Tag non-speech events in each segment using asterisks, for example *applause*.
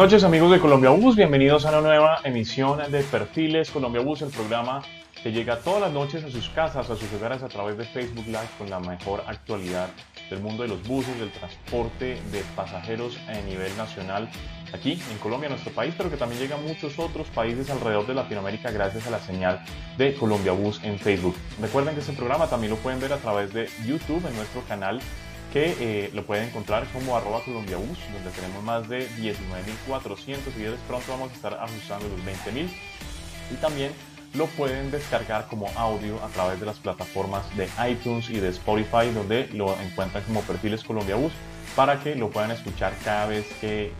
Noches amigos de Colombia Bus, bienvenidos a una nueva emisión de Perfiles Colombia Bus, el programa que llega todas las noches a sus casas, a sus hogares a través de Facebook Live con la mejor actualidad del mundo de los buses, del transporte de pasajeros a nivel nacional aquí en Colombia, nuestro país, pero que también llega a muchos otros países alrededor de Latinoamérica gracias a la señal de Colombia Bus en Facebook. Recuerden que este programa también lo pueden ver a través de YouTube en nuestro canal que eh, lo pueden encontrar como arroba colombiabus, donde tenemos más de 19.400 seguidores. Pronto vamos a estar ajustando los 20.000. Y también lo pueden descargar como audio a través de las plataformas de iTunes y de Spotify, donde lo encuentran como perfiles colombiabus, para que lo puedan escuchar cada vez que eh,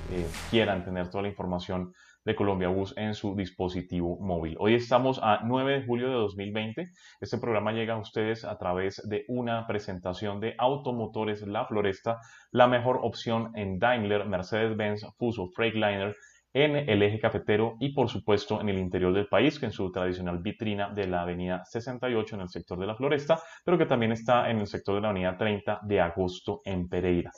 quieran tener toda la información de Colombia Bus en su dispositivo móvil. Hoy estamos a 9 de julio de 2020. Este programa llega a ustedes a través de una presentación de Automotores La Floresta, la mejor opción en Daimler, Mercedes-Benz, Fuso, Freightliner, en el eje cafetero y por supuesto en el interior del país, que en su tradicional vitrina de la avenida 68 en el sector de la Floresta, pero que también está en el sector de la avenida 30 de agosto en Pereira.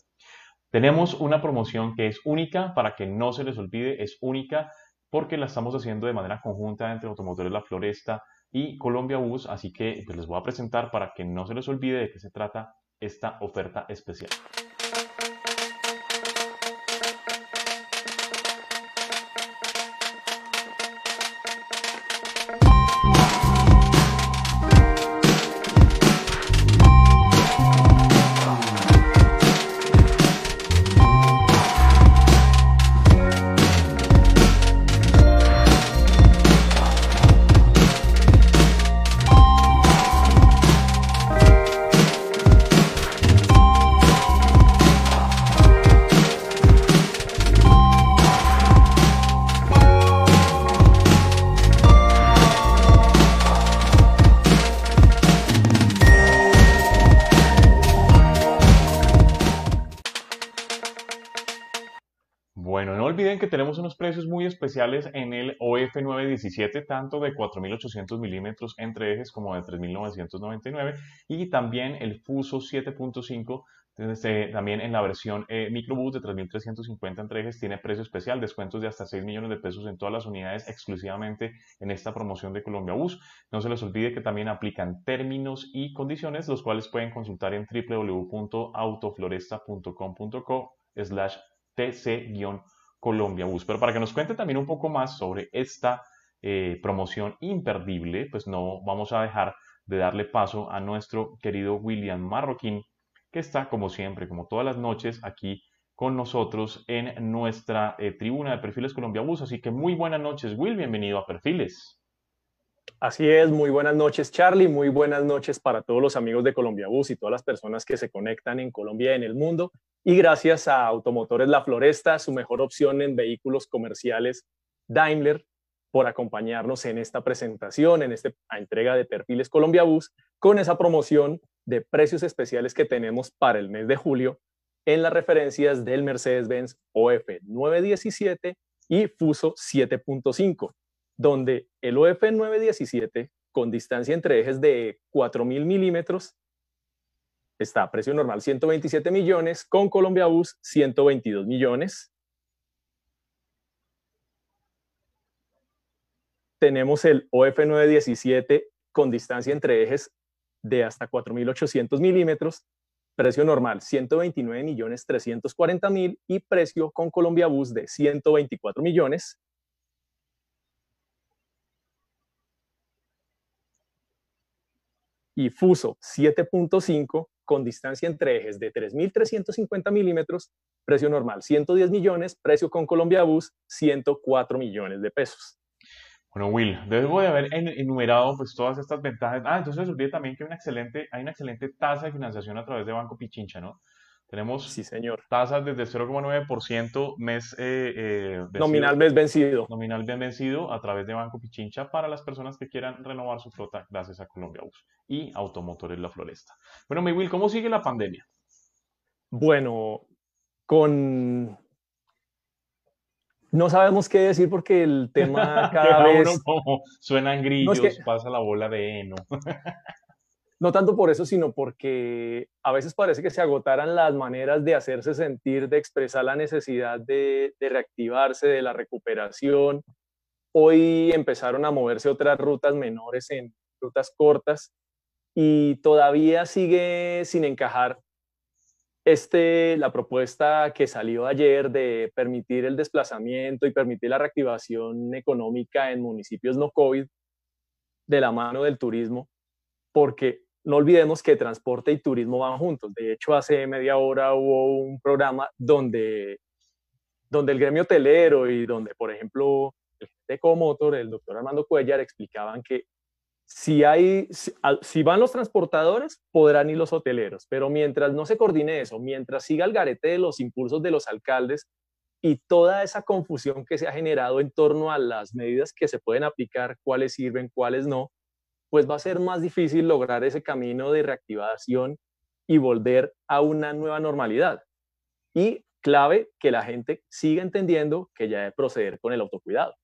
Tenemos una promoción que es única, para que no se les olvide, es única porque la estamos haciendo de manera conjunta entre Automotores La Floresta y Colombia Bus, así que pues, les voy a presentar para que no se les olvide de qué se trata esta oferta especial. Especiales en el OF 917, tanto de 4.800 milímetros entre ejes como de 3.999 y también el Fuso 7.5 también en la versión eh, microbús de 3.350 entre ejes tiene precio especial, descuentos de hasta 6 millones de pesos en todas las unidades exclusivamente en esta promoción de Colombia Bus. No se les olvide que también aplican términos y condiciones, los cuales pueden consultar en www.autofloresta.com.co slash tc Colombia Bus. Pero para que nos cuente también un poco más sobre esta eh, promoción imperdible, pues no vamos a dejar de darle paso a nuestro querido William Marroquín, que está como siempre, como todas las noches, aquí con nosotros en nuestra eh, tribuna de Perfiles Colombia Bus. Así que muy buenas noches, Will, bienvenido a Perfiles. Así es, muy buenas noches Charlie, muy buenas noches para todos los amigos de Colombia Bus y todas las personas que se conectan en Colombia y en el mundo. Y gracias a Automotores La Floresta, su mejor opción en vehículos comerciales Daimler, por acompañarnos en esta presentación, en esta entrega de Perfiles Colombia Bus, con esa promoción de precios especiales que tenemos para el mes de julio en las referencias del Mercedes-Benz OF 917 y Fuso 7.5 donde el OF 917 con distancia entre ejes de 4.000 milímetros está precio normal 127 millones, con Colombia Bus 122 millones. Tenemos el OF 917 con distancia entre ejes de hasta 4.800 milímetros, precio normal 129 millones 340 mil y precio con Colombia Bus de 124 millones. y Fuso 7.5 con distancia entre ejes de 3.350 milímetros, precio normal 110 millones, precio con Colombia Bus 104 millones de pesos. Bueno, Will, debo de haber enumerado pues todas estas ventajas. Ah, entonces olvidé también que hay una excelente, hay una excelente tasa de financiación a través de Banco Pichincha, ¿no? Tenemos sí, señor. tasas desde 0,9% mes eh, eh, nominal mes vencido. Nominal bien vencido a través de Banco Pichincha para las personas que quieran renovar su flota gracias a Colombia Bus y Automotores La Floresta. Bueno, mi Will, ¿cómo sigue la pandemia? Bueno, con no sabemos qué decir porque el tema *laughs* cada vez suenan grillos, pasa la bola de heno. *laughs* no tanto por eso, sino porque a veces parece que se agotaran las maneras de hacerse sentir, de expresar la necesidad de, reactivarse, de la recuperación. Hoy empezaron a moverse otras rutas menores en rutas cortas y todavía sigue sin encajar este, la propuesta que salió ayer de permitir el desplazamiento y permitir la reactivación económica en municipios no COVID de la mano del turismo, porque no olvidemos que transporte y turismo van juntos. De hecho, hace media hora hubo un programa donde, donde el gremio hotelero y donde, por ejemplo, el de Comotor, el doctor Armando Cuellar, explicaban que si, hay, si, van los transportadores, podrán ir los hoteleros, pero mientras no se coordine eso, mientras siga el garete de los impulsos de los alcaldes y toda esa confusión que se ha generado en torno a las medidas que se pueden aplicar, cuáles sirven, cuáles no, pues va a ser más difícil lograr ese camino de reactivación y volver a una nueva normalidad. Y clave que la gente siga entendiendo que ya debe proceder con el autocuidado.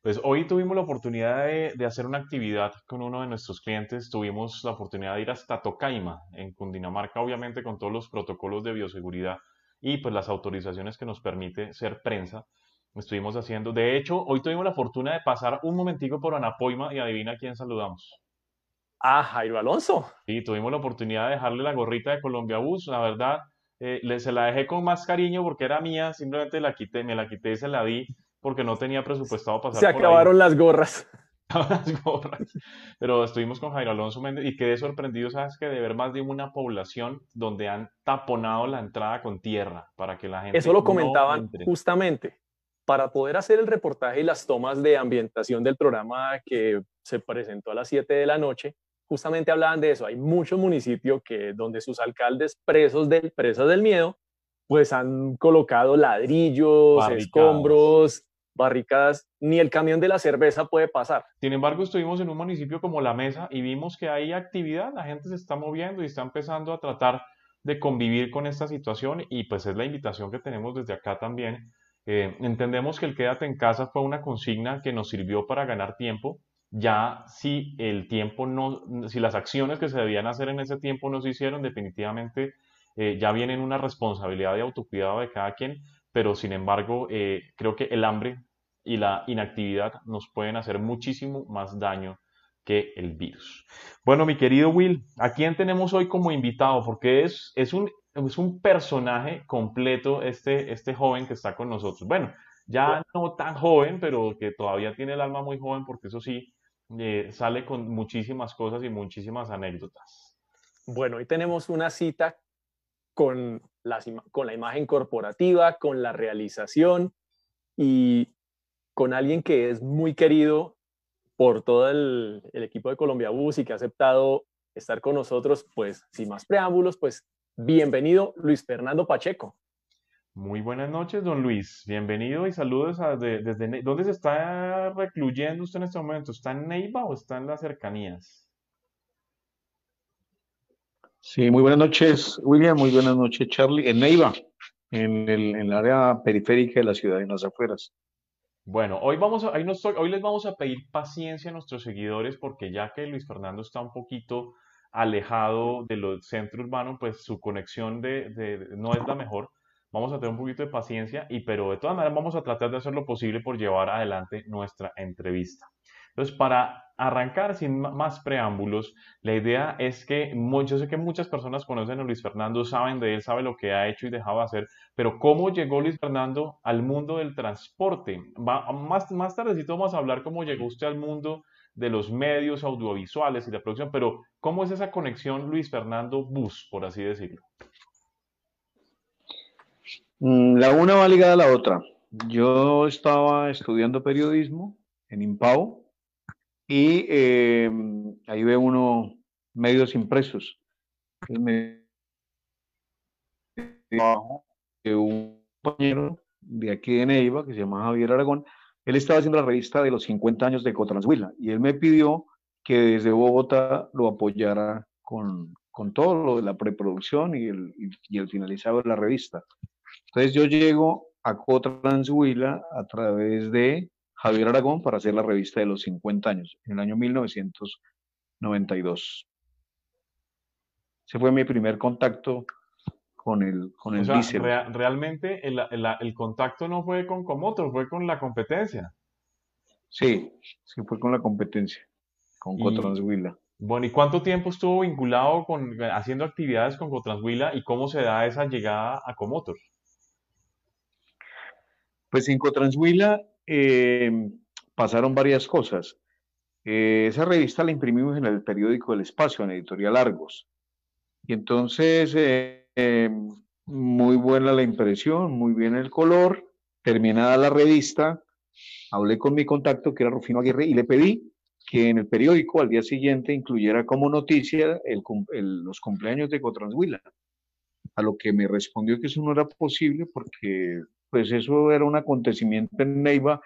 Pues hoy tuvimos la oportunidad de, de, hacer una actividad con uno de nuestros clientes. Tuvimos la oportunidad de ir hasta Tocaima, en Cundinamarca, obviamente con todos los protocolos de bioseguridad y pues las autorizaciones que nos permite ser prensa estuvimos haciendo. De hecho, hoy tuvimos la fortuna de pasar un momentico por Anapoima y adivina quién saludamos. Ah, Jairo Alonso. Sí, tuvimos la oportunidad de dejarle la gorrita de Colombia Bus. La verdad, eh, le, se la dejé con más cariño porque era mía, simplemente la quité, me la quité y se la di porque no tenía presupuestado pasar. Se acabaron las gorras. *laughs* las gorras. Pero estuvimos con Jairo Alonso Méndez y quedé sorprendido, ¿sabes? Que de ver más de una población donde han taponado la entrada con tierra para que la gente. Eso lo comentaban justamente para poder hacer el reportaje y las tomas de ambientación del programa que se presentó a las 7 de la noche, justamente hablaban de eso. Hay muchos municipios que donde sus alcaldes presos del, presas del miedo, pues han colocado ladrillos, escombros, barricadas, ni el camión de la cerveza puede pasar. Sin embargo, estuvimos en un municipio como La Mesa y vimos que hay actividad, la gente se está moviendo y está empezando a tratar de convivir con esta situación y pues es la invitación que tenemos desde acá también eh, entendemos que el quédate en casa fue una consigna que nos sirvió para ganar tiempo. Ya si el tiempo no, si las acciones que se debían hacer en ese tiempo no se hicieron, definitivamente eh, ya vienen una responsabilidad de autocuidado de cada quien, pero sin embargo eh, creo que el hambre y la inactividad nos pueden hacer muchísimo más daño que el virus. Bueno, mi querido Will, ¿a quién tenemos hoy como invitado? Porque es, es un es un personaje completo este, este joven que está con nosotros. Bueno, ya no tan joven, pero que todavía tiene el alma muy joven porque eso sí, eh, sale con muchísimas cosas y muchísimas anécdotas. Bueno, hoy tenemos una cita con, con la imagen corporativa, con la realización y con alguien que es muy querido por todo el, el equipo de Colombia Bus y que ha aceptado estar con nosotros, pues sin más preámbulos, pues Bienvenido, Luis Fernando Pacheco. Muy buenas noches, don Luis. Bienvenido y saludos desde... ¿Dónde se está recluyendo usted en este momento? ¿Está en Neiva o está en las cercanías? Sí, muy buenas noches, William. Muy buenas noches, Charlie. En Neiva, en el, área periférica de la ciudad, en las afueras. Bueno, hoy, vamos a, hoy les vamos a pedir paciencia a nuestros seguidores porque ya que Luis Fernando está un poquito alejado de los centros urbanos, pues su conexión de, no es la mejor. Vamos a tener un poquito de paciencia, y, pero de todas maneras vamos a tratar de hacer lo posible por llevar adelante nuestra entrevista. Entonces, para arrancar sin más preámbulos, la idea es que yo sé que muchas personas conocen a Luis Fernando, saben de él, saben lo que ha hecho y dejaba hacer, pero ¿cómo llegó Luis Fernando al mundo del transporte? más, más tardecito vamos a hablar cómo llegó usted al mundo de los medios audiovisuales y la producción, pero ¿cómo es esa conexión Luis Fernando Bus, por así decirlo? Mm, la una va ligada a la otra. Yo estaba estudiando periodismo en Impao y em, ahí ve uno medios impresos. Me un compañero de aquí de Neiva que se llama Javier Aragón él estaba haciendo la revista de los 50 años de Cotranshuila y él me pidió que desde Bogotá lo apoyara con, con todo lo de la preproducción y el, y el finalizado de la revista. Entonces yo llego a Cotranshuila a través de Javier Aragón para hacer la revista de los 50 años, en el año 1992. Ese fue mi primer contacto con el, con el realmente el, el, contacto no fue con Comotor, fue con la competencia. Sí, sí fue con la competencia, con Cotranshuila. Bueno, ¿y cuánto tiempo estuvo vinculado con haciendo actividades con Cotranshuila y cómo se da esa llegada a Comotor? Pues en Cotranshuila eh, pasaron varias cosas. Eh, esa revista la imprimimos en el periódico El Espacio, en Editorial Argos. Y entonces, eh, muy buena la impresión, muy bien el color. Terminada la revista, hablé con mi contacto, que era Rufino Aguirre, y le pedí que en el periódico al día siguiente incluyera como noticia los cumpleaños de Cotranshuila. A lo que me respondió que eso no era posible porque pues eso era un acontecimiento en Neiva,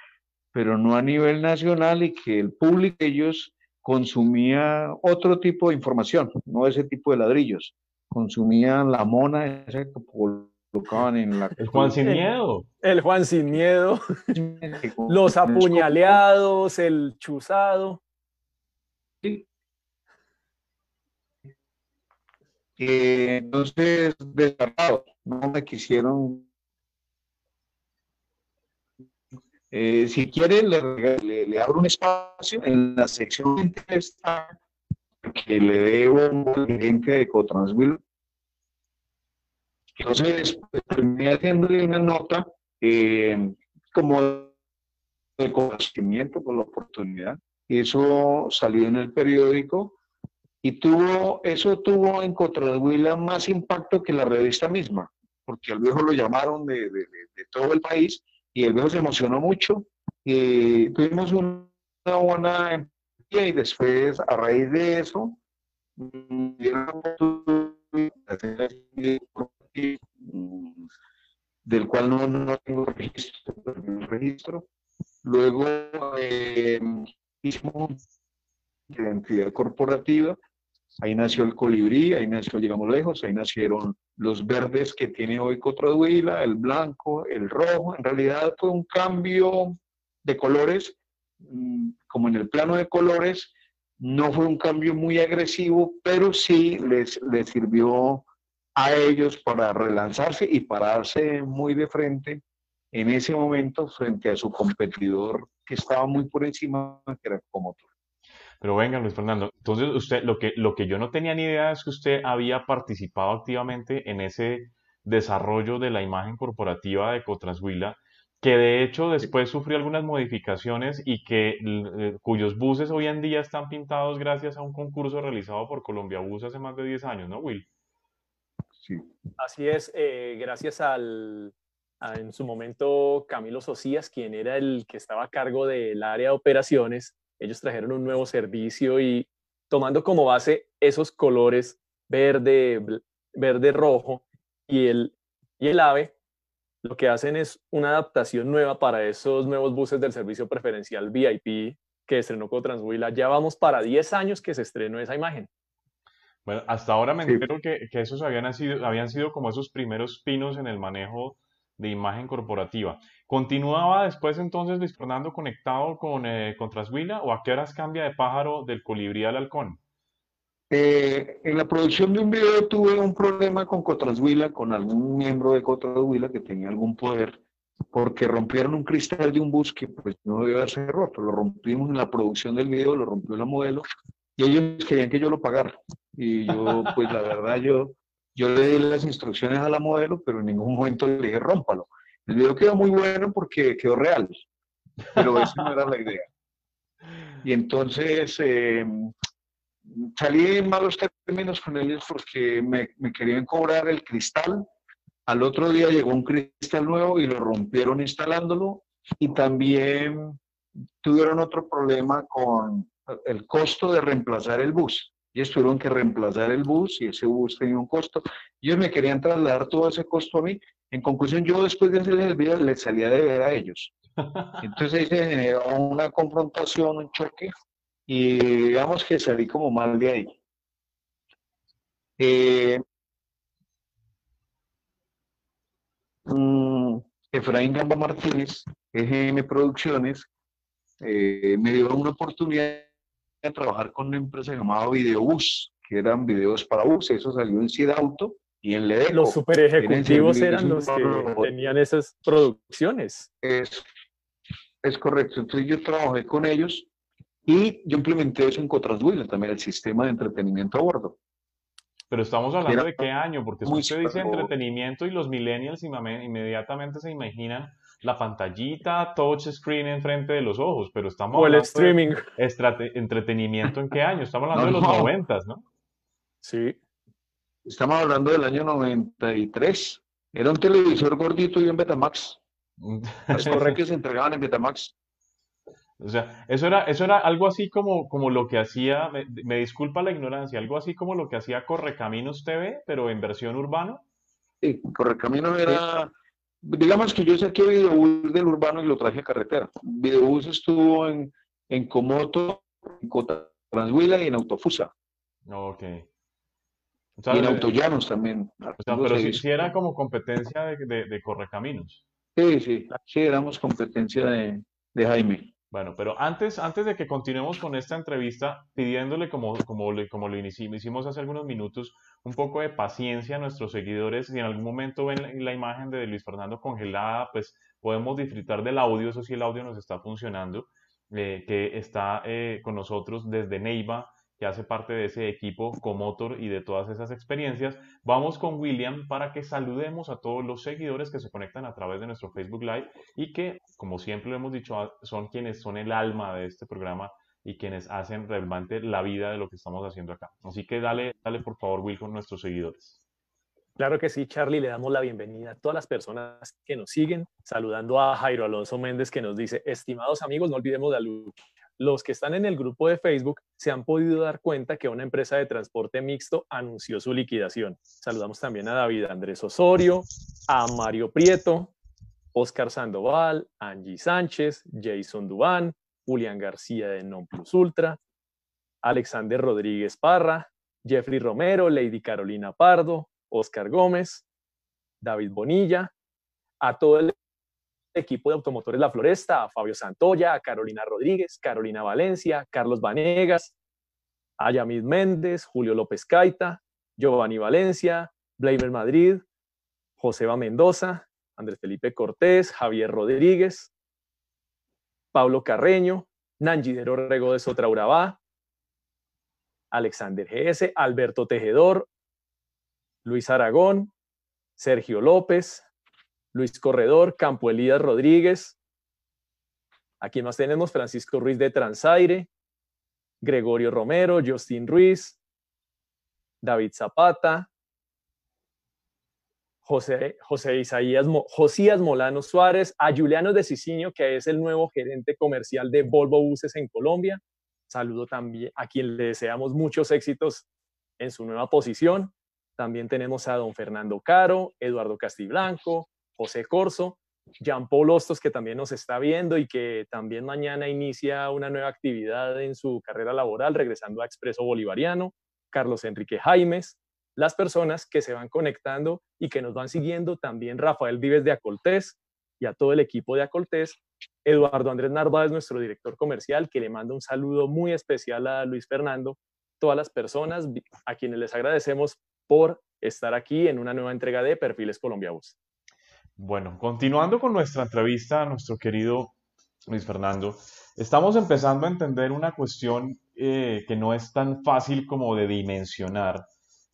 pero no a nivel nacional y que el público ellos consumía otro tipo de información, no ese tipo de ladrillos. Consumían la mona esa que colocaban en la... El Juan sin miedo. El Juan sin miedo. *laughs* Los apuñaleados, el chuzado. Sí. entonces, descartados, no me quisieron Eh, si quiere, le, le, abro un espacio en la sección esta que le debo un gerente de Cotranswil. Entonces, terminé haciéndole una nota eh, como de conocimiento por la oportunidad. Eso salió en el periódico y tuvo, eso tuvo en Cotranshuila más impacto que la revista misma, porque al viejo lo llamaron de, de, de todo el país y el viejo se emocionó mucho y tuvimos una buena y después a raíz de eso del cual no, no tengo registro, registro. Luego eh, identidad corporativa Ahí nació el colibrí, ahí nació Llegamos Lejos, ahí nacieron los verdes que tiene hoy Cotraduila, el blanco, el rojo. En realidad fue un cambio de colores, mm, como en el plano de colores, no fue un cambio muy agresivo, pero sí les, les sirvió a ellos para relanzarse y pararse muy de frente en ese momento frente a su competidor que estaba muy por encima, que era Comotor. Pero venga, Luis Fernando, entonces usted, lo que, lo que yo no tenía ni idea es que usted había participado activamente en ese desarrollo de la imagen corporativa de Cotranshuila, que de hecho después sufrió algunas modificaciones y que eh, cuyos buses hoy en día están pintados gracias a un concurso realizado por Colombia Bus hace más de 10 años, ¿no, Will? Sí. Así es, eh, gracias al, en su momento Camilo Socias, quien era el que estaba a cargo del área de operaciones, ellos trajeron un nuevo servicio y tomando como base esos colores verde, verde rojo y el, y el ave, lo que hacen es una adaptación nueva para esos nuevos buses del servicio preferencial VIP que estrenó Cotranshuila. Ya vamos para 10 años que se estrenó esa imagen. Bueno, hasta ahora me entero que, que, esos habían sido, habían sido como esos primeros pinos en el manejo de imagen corporativa. ¿Continuaba después entonces Luis Fernando conectado con, eh, o a qué horas cambia de pájaro del colibrí al halcón? Eh, en la producción de un video tuve un problema con Cotrashuila, con algún miembro de Cotrashuila que tenía algún poder, porque rompieron un cristal de un bus que pues no debía haberse roto. Lo rompimos en la producción del video, lo rompió la modelo, y ellos querían que yo lo pagara. Y yo, *laughs* pues la verdad, yo yo le di las instrucciones a la modelo, pero en ningún momento le dije rómpalo. El video quedó muy bueno porque quedó real, pero esa no era la idea. Y entonces eh, salí en malos términos con ellos porque me, me querían cobrar el cristal. Al otro día llegó un cristal nuevo y lo rompieron instalándolo. Y también tuvieron otro problema con el costo de reemplazar el bus ellos tuvieron que reemplazar el bus y ese bus tenía un costo. Ellos me querían trasladar todo ese costo a mí. En conclusión, yo después de hacer el video les salía de ver a ellos. *laughs* Entonces ahí se generó una confrontación, un choque, y digamos que salí como mal de ahí. Eh, mm, Efraín Gamba Martínez, EGM Producciones, eh, me dio una oportunidad a trabajar con una empresa llamada Videobus, que eran videos para bus, eso salió en Sid Auto y en Ledeco. Los super ejecutivos eran los que tenían esas producciones. Es, es correcto, entonces yo trabajé con ellos y yo implementé eso en Cotraswil, también el sistema de entretenimiento a bordo. Pero estamos hablando de qué año, porque si usted dice entretenimiento y los millennials inmediatamente se imaginan la pantallita touch screen enfrente de los ojos, pero estamos o el streaming. entretenimiento en qué año? Estamos hablando de los noventas, ¿no? Sí. Estamos hablando del año 93. Era un televisor gordito y un Betamax. *laughs* Las correctas que se entregaban en Betamax. O sea, eso era, eso era algo así como, como lo que hacía, me, disculpa la ignorancia, algo así como lo que hacía Correcaminos TV, pero en versión urbano. Sí, Correcaminos era, digamos que yo saqué videobús del urbano y lo traje a carretera. Videobús estuvo en, en Comoto, en Cota Transhuila y en Autofusa. Ok. y en Autollanos también. O sea, pero si, era como competencia de, de, Correcaminos. Sí, sí, sí, éramos competencia de, de Jaime. Bueno, pero antes, antes de que continuemos con esta entrevista, pidiéndole, como, como, como lo hicimos hace algunos minutos, un poco de paciencia a nuestros seguidores. Si en algún momento ven la imagen de Luis Fernando congelada, pues podemos disfrutar del audio, eso sí, el audio nos está funcionando, eh, que está eh, con nosotros desde Neiva, hace parte de ese equipo Comotor y de todas esas experiencias. Vamos con William para que saludemos a todos los seguidores que se conectan a través de nuestro Facebook Live y que, como siempre lo hemos dicho, son quienes son el alma de este programa y quienes hacen relevante la vida de lo que estamos haciendo acá. Así que dale, dale por favor, Will, con nuestros seguidores. Claro que sí, Charlie, le damos la bienvenida a todas las personas que nos siguen, saludando a Jairo Alonso Méndez que nos dice, estimados amigos, no olvidemos la lucha los que están en el grupo de Facebook se han podido dar cuenta que una empresa de transporte mixto anunció su liquidación. Saludamos también a David Andrés Osorio, a Mario Prieto, Oscar Sandoval, Angie Sánchez, Jason Dubán, Julián García de Non Plus Ultra, Alexander Rodríguez Parra, Jeffrey Romero, Lady Carolina Pardo, Oscar Gómez, David Bonilla, a todo el equipo de automotores La Floresta, a Fabio Santoya, a Carolina Rodríguez, Carolina Valencia, Carlos Vanegas, a Yamid Méndez, Julio López Caita, Giovanni Valencia, Blamer Madrid, Joseba Mendoza, Andrés Felipe Cortés, Javier Rodríguez, Pablo Carreño, Nangidero Rego de Sotraurabá, Alexander GS, Alberto Tejedor, Luis Aragón, Sergio López, Luis Corredor, Campo Elías Rodríguez. Aquí más tenemos Francisco Ruiz de Transaire, Gregorio Romero, Justin Ruiz, David Zapata, José, José Isaías, Josías Molano Suárez, a Juliano de Cicinio, que es el nuevo gerente comercial de Volvo Buses en Colombia. Saludo también a quien le deseamos muchos éxitos en su nueva posición. También tenemos a don Fernando Caro, Eduardo Castiblanco, José Corso, Jean Paul Hostos, que también nos está viendo y que también mañana inicia una nueva actividad en su carrera laboral, regresando a Expreso Bolivariano, Carlos Enrique Jaimes, las personas que se van conectando y que nos van siguiendo, también Rafael Vives de Acoltés y a todo el equipo de Acoltés, Eduardo Andrés Narváez, nuestro director comercial, que le manda un saludo muy especial a Luis Fernando, todas las personas a quienes les agradecemos por estar aquí en una nueva entrega de Perfiles Colombia Bus. Bueno, continuando con nuestra entrevista a nuestro querido Luis Fernando, estamos empezando a entender una cuestión eh, que no es tan fácil como de dimensionar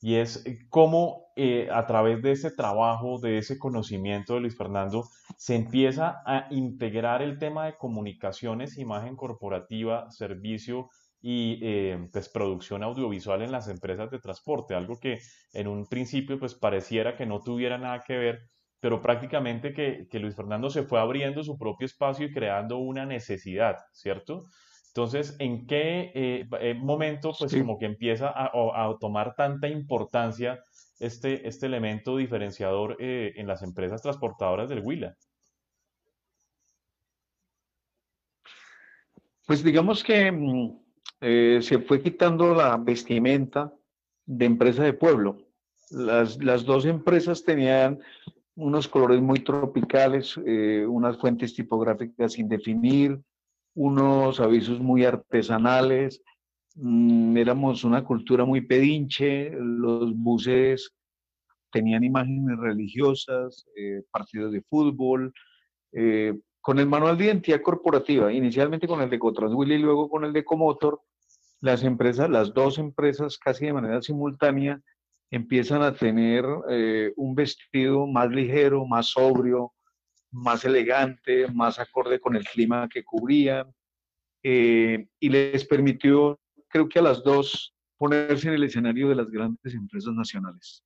y es eh, cómo eh, a través de ese trabajo, de ese conocimiento de Luis Fernando, se empieza a integrar el tema de comunicaciones, imagen corporativa, servicio y pues, producción audiovisual en las empresas de transporte, algo que en un principio pues pareciera que no tuviera nada que ver, pero prácticamente que, Luis Fernando se fue abriendo su propio espacio y creando una necesidad, ¿cierto? Entonces, ¿en qué eh, eh, momento, pues, como que empieza a, tomar tanta importancia este, este elemento diferenciador eh, en las empresas transportadoras del Huila? Pues digamos que mm, se fue quitando la vestimenta de empresa de pueblo. Las, las dos empresas tenían unos colores muy tropicales, eh, unas fuentes tipográficas sin definir, unos avisos muy artesanales, mm, éramos una cultura muy pedinche, los buses tenían imágenes religiosas, eh, partidos de fútbol, eh, con el manual de identidad corporativa, inicialmente con el de Cotranswil y luego con el de Comotor, las empresas, las dos empresas casi de manera simultánea, empiezan a tener eh, un vestido más ligero, más sobrio, más elegante, más acorde con el clima que cubrían, eh, y les permitió, creo que a las dos, ponerse en el escenario de las grandes empresas nacionales.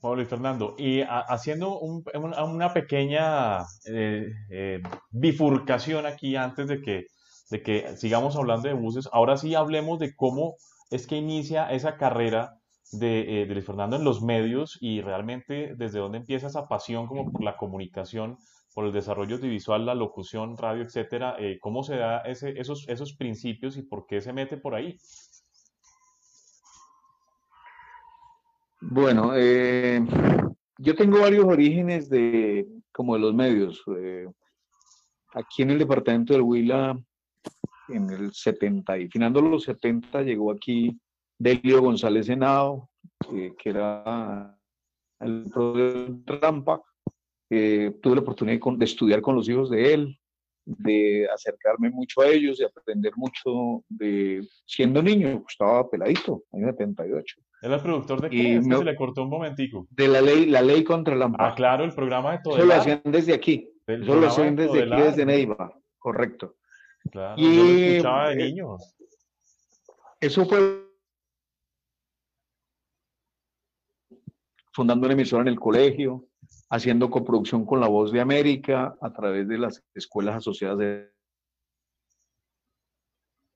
Pablo y Fernando, y haciendo una pequeña eh, bifurcación aquí antes de que, de que sigamos hablando de buses, ahora sí hablemos de cómo es que inicia esa carrera de, eh, Fernando en los medios y realmente desde dónde empieza esa pasión como por la comunicación, por el desarrollo audiovisual, la locución, radio, etcétera, eh, cómo se da ese, esos, esos principios y por qué se mete por ahí. Bueno, eh, yo tengo varios orígenes de como de los medios. Eh, aquí en el departamento del Huila en el 70 y finando los 70 llegó aquí Delio González Senado, que era el profesor de Rampa. tuve la oportunidad de, estudiar con los hijos de él, de acercarme mucho a ellos y aprender mucho de siendo niño, estaba peladito, año 78. ¿Era el productor de qué? se le cortó un momentico. De la ley, la ley contra la Ah, claro, el programa de todo. Eso lo hacían desde aquí. Eso lo hacían desde aquí, desde Neiva, correcto. Claro, y, yo lo escuchaba de eh, niños. Eso fue fundando una emisora en el colegio, haciendo coproducción con La Voz de América a través de las escuelas asociadas de...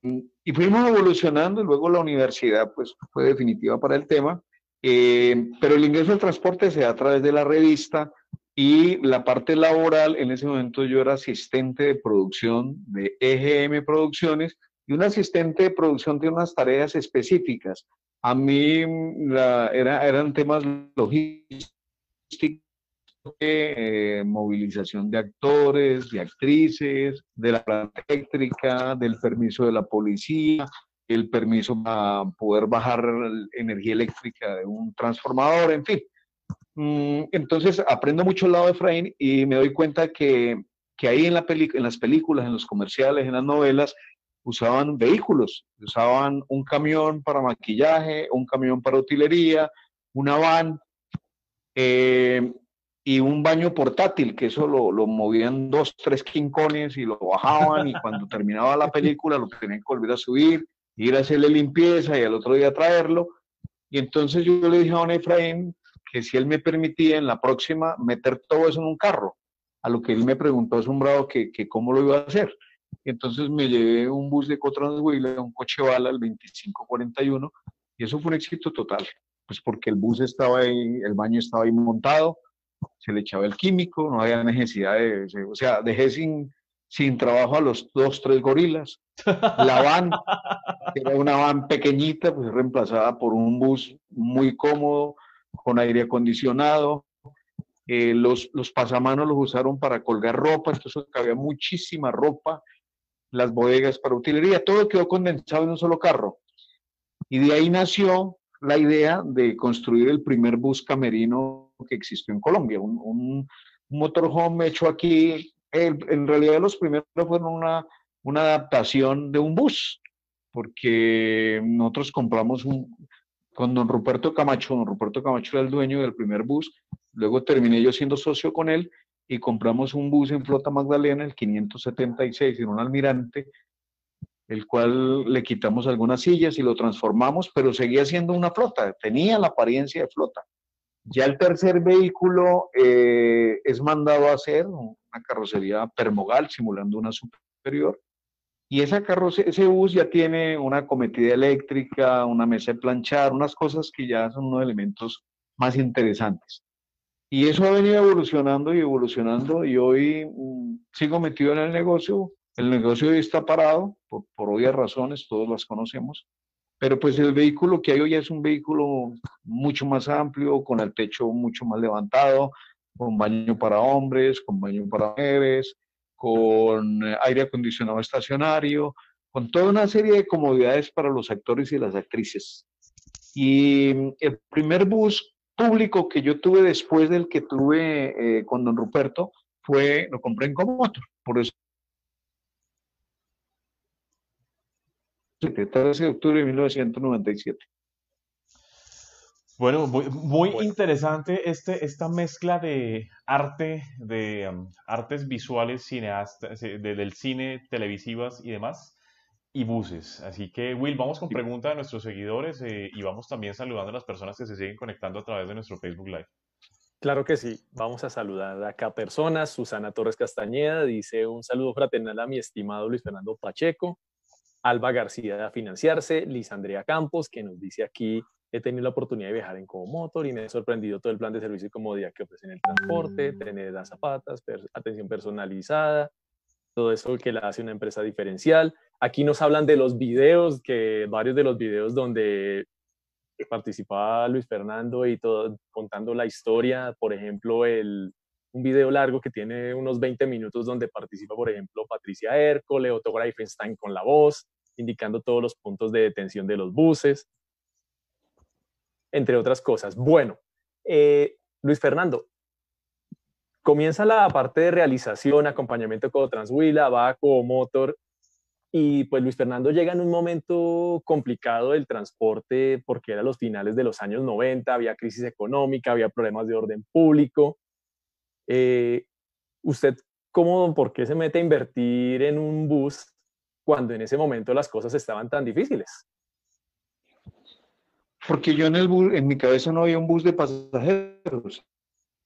Y fuimos evolucionando y luego la universidad pues fue definitiva para el tema, eh, pero el ingreso al transporte se da a través de la revista y la parte laboral, en ese momento yo era asistente de producción de EGM Producciones y un asistente de producción tiene unas tareas específicas. A mí la, era, eran temas logísticos, eh, movilización de actores, de actrices, de la planta eléctrica, del permiso de la policía, el permiso para poder bajar energía eléctrica de un transformador, en fin. Mm, entonces aprendo mucho el lado de Efraín y me doy cuenta que, que ahí en, la en las películas, en los comerciales, en las novelas, usaban vehículos, usaban un camión para maquillaje, un camión para utilería, una van eh, y un baño portátil, que eso lo, lo, movían dos, tres quincones y lo bajaban y *laughs* cuando terminaba la película lo tenían que volver a subir, ir a hacerle limpieza y al otro día traerlo. Y entonces yo le dije a don Efraín, que si él me permitía en la próxima meter todo eso en un carro. A lo que él me preguntó asombrado que, que cómo lo iba a hacer. Entonces me llevé un bus de Cotranswil, un coche bala, el 2541, y eso fue un éxito total, pues porque el bus estaba ahí, el baño estaba ahí montado, se le echaba el químico, no había necesidad de, o sea, dejé sin, sin trabajo a los dos, tres gorilas. La van, era una van pequeñita, pues reemplazada por un bus muy cómodo, con aire acondicionado. Eh, los, los pasamanos los usaron para colgar ropa, entonces había muchísima ropa, las bodegas para utilería, todo quedó condensado en un solo carro. Y de ahí nació la idea de construir el primer bus camerino que existió en Colombia, un, un, motorhome hecho aquí. en realidad los primeros fueron una, una adaptación de un bus, porque nosotros compramos un, con don Ruperto Camacho. Don Ruperto Camacho era el dueño del primer bus. Luego terminé yo siendo socio con él y compramos un bus en Flota Magdalena, el 576, en un almirante, el cual le quitamos algunas sillas y lo transformamos, pero seguía siendo una flota, tenía la apariencia de flota. Ya el tercer vehículo eh, es mandado a hacer una carrocería permogal simulando una superior y esa ese bus ya tiene una cometida eléctrica, una mesa de planchar, unas cosas que ya son unos elementos más interesantes. Y eso ha venido evolucionando y evolucionando y hoy mm, sigo metido en el negocio. El negocio hoy está parado por, por obvias razones, todos las conocemos, pero pues el vehículo que hay hoy es un vehículo mucho más amplio, con el techo mucho más levantado, con baño para hombres, con baño para mujeres, con aire acondicionado estacionario, con toda una serie de comodidades para los actores y las actrices. Y el primer bus público que yo tuve después del que tuve eh, con don Ruperto fue, lo compré en Comotor, por eso. El 13 de octubre de 1997. Bueno, muy, interesante este, esta mezcla de arte, de um, artes visuales, cineastas, del cine, televisivas y demás, y buses. Así que, Will, vamos con preguntas de nuestros seguidores eh, y vamos también saludando a las personas que se siguen conectando a través de nuestro Facebook Live. Claro que sí. Vamos a saludar acá personas. Susana Torres Castañeda dice un saludo fraternal a mi estimado Luis Fernando Pacheco. Alba García de Financiarse, Liz Andrea Campos, que nos dice aquí he tenido la oportunidad de viajar en Comotor y me ha sorprendido todo el plan de servicio y comodidad que ofrecen el transporte, mm. tener las zapatas, atención personalizada, todo eso que la hace una empresa diferencial. Aquí nos hablan de los videos, que varios de los videos donde participaba Luis Fernando y todo, contando la historia, por ejemplo, el, un video largo que tiene unos 20 minutos donde participa, por ejemplo, Patricia Hércole, Otto Greifenstein con la voz, indicando todos los puntos de detención de los buses entre otras cosas. Bueno, eh, Luis Fernando, comienza la parte de realización, acompañamiento con Transhuila, va con Motor, y pues Luis Fernando llega en un momento complicado del transporte porque era los finales de los años 90, había crisis económica, había problemas de orden público. Eh, ¿Usted cómo, por qué se mete a invertir en un bus cuando en ese momento las cosas estaban tan difíciles? Porque yo en, el bus, en mi cabeza no había un bus de pasajeros.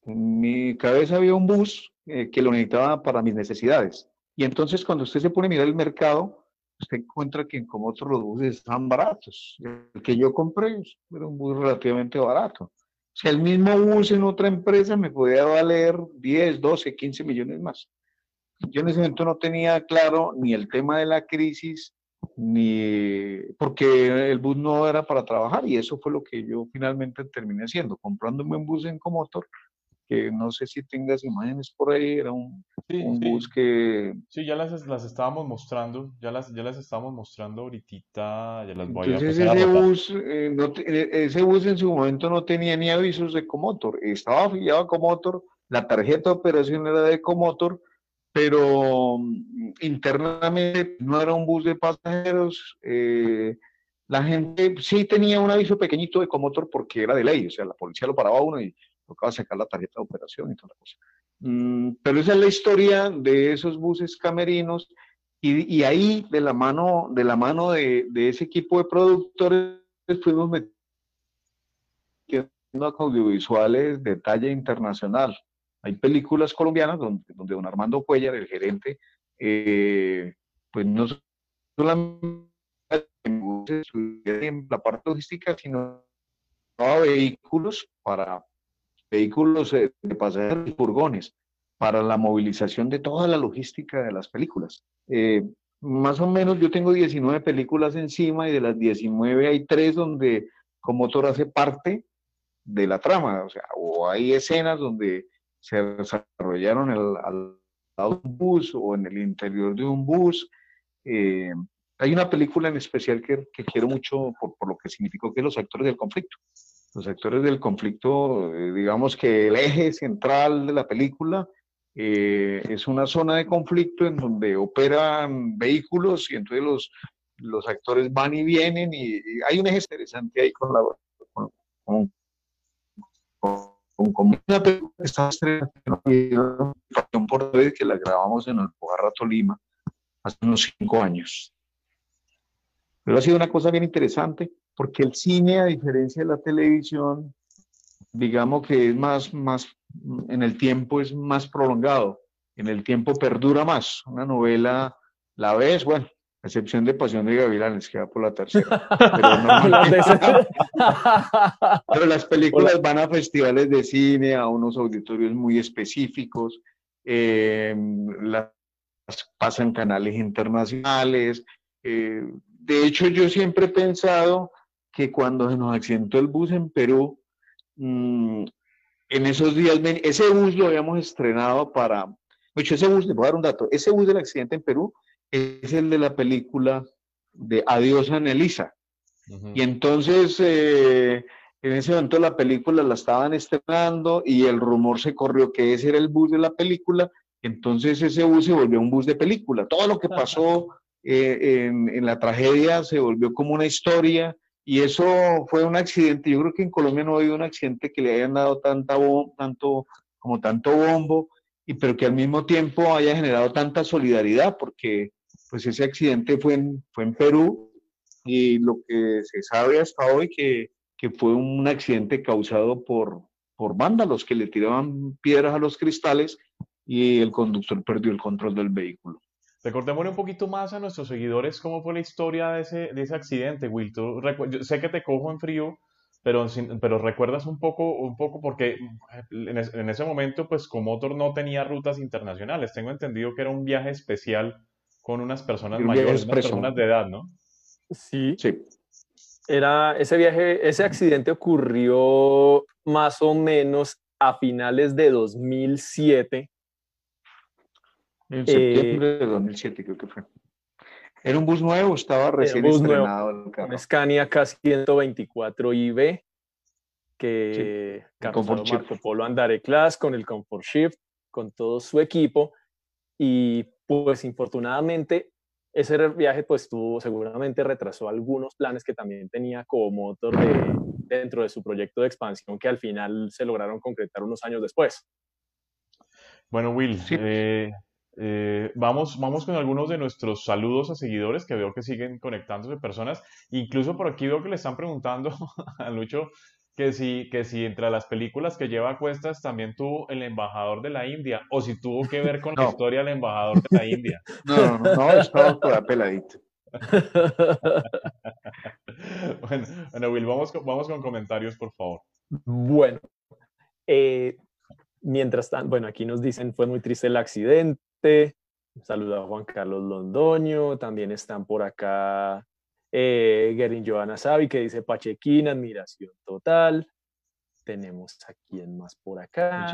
En mi cabeza había un bus eh, que lo necesitaba para mis necesidades. Y entonces cuando usted se pone a mirar el mercado, usted encuentra que como otros los buses están baratos. El que yo compré era un bus relativamente barato. O sea, el mismo bus en otra empresa me podía valer 10, 12, 15 millones más. Yo en ese momento no tenía claro ni el tema de la crisis, ni porque el bus no era para trabajar y eso fue lo que yo finalmente terminé haciendo, comprándome un bus en Comotor, que no sé si tengas imágenes por ahí, era un, bus que... Sí, ya las, las estábamos mostrando, ya las, ya las estábamos mostrando ahorita, ya las voy a ese bus, eh, eh, ese bus en su momento no tenía ni avisos de Comotor, estaba afiliado a Comotor, la tarjeta de operación era de Comotor, pero mm, internamente no era un bus de pasajeros. Eh, la gente sí tenía un aviso pequeñito de comotor porque era de ley, o sea, la policía lo paraba uno y tocaba sacar la tarjeta de operación y toda la cosa. Mm, pero esa es la historia de esos buses camerinos y, ahí de la mano de, la mano de, ese equipo de productores fuimos metiendo audiovisuales de talla internacional. Hay películas colombianas donde, donde don Armando Cuellar, el gerente, eh, pues no solamente en la parte logística, sino a vehículos para vehículos de pasajeros y furgones, para la movilización de toda la logística de las películas. Eh, más o menos yo tengo 19 películas encima y de las 19 hay tres donde como motor hace parte de la trama, o sea, o hay escenas donde se desarrollaron al lado de un bus o en el interior de un bus. Eh, hay una película en especial que, quiero mucho por, lo que significó que los actores del conflicto. Los actores del conflicto, eh, digamos que el eje central de la película eh, es una zona de conflicto en donde operan vehículos y entonces los, los actores van y vienen y, hay un eje interesante ahí con la con una película que está por vez que la grabamos en Alpujarra, Tolima, hace unos cinco años. Pero ha sido una cosa bien interesante, porque el cine, a diferencia de la televisión, digamos que es más, más, en el tiempo es más prolongado, en el tiempo perdura más. Una novela, la ves, bueno, excepción de Pasión de Gavilanes, que va por la tercera. *laughs* *laughs* Pero, las películas van a festivales de cine, a unos auditorios muy específicos, eh, las pasan canales internacionales. Eh, de hecho, yo siempre he pensado que cuando se nos accidentó el bus en Perú, mm, en esos días, ese bus lo habíamos estrenado para, de hecho, ese bus, le voy a dar un dato, ese bus del accidente en Perú es el de la película de Adiós Anelisa. Y entonces, eh, en ese momento la película la estaban estrenando y el rumor se corrió que ese era el bus de la película, entonces ese bus se volvió un bus de película. Todo lo que pasó *laughs* eh, en, la tragedia se volvió como una historia y eso fue un accidente. Yo creo que en Colombia no ha habido un accidente que le hayan dado tanta tanto, como tanto bombo, y pero que al mismo tiempo haya generado tanta solidaridad, porque pues ese accidente fue en, fue en Perú y lo que se sabe hasta hoy que, que fue un accidente causado por, por vándalos que le tiraban piedras a los cristales y el conductor perdió el control del vehículo. Recordémosle un poquito más a nuestros seguidores cómo fue la historia de ese, de ese accidente, Will. yo sé que te cojo en frío, pero, pero recuerdas un poco, un poco porque en, en, ese momento, pues Comotor no tenía rutas internacionales. Tengo entendido que era un viaje especial con unas personas mayores, unas personas de edad, ¿no? Sí. Sí. Era ese viaje, ese accidente ocurrió más o menos a finales de 2007 en septiembre de 2007 creo que fue. Era un bus nuevo, estaba recién estrenado el carro. Un Scania K124 IB que sí, Marco Polo Andare Class con el Comfort Shift, con todo su equipo y pues infortunadamente ese viaje pues tuvo seguramente retrasó algunos planes que también tenía como motor de, dentro de su proyecto de expansión que al final se lograron concretar unos años después. Bueno, Will, eh, eh, vamos, vamos con algunos de nuestros saludos a seguidores que veo que siguen conectándose personas. Incluso por aquí veo que le están preguntando *laughs* a Lucho que si, que si entre las películas que lleva a cuestas también tuvo el embajador de la India o si tuvo que ver con la *laughs* historia del embajador de la India. *laughs* No, no, no, estaba toda peladito. *laughs* bueno, bueno, Will, vamos con, vamos con comentarios, por favor. Bueno, eh, mientras tanto, bueno, aquí nos dicen fue muy triste el accidente. Saluda a Juan Carlos Londoño. También están por acá eh, Gerin Joana Savi que dice Pachequín, admiración total. Tenemos a quién más por acá.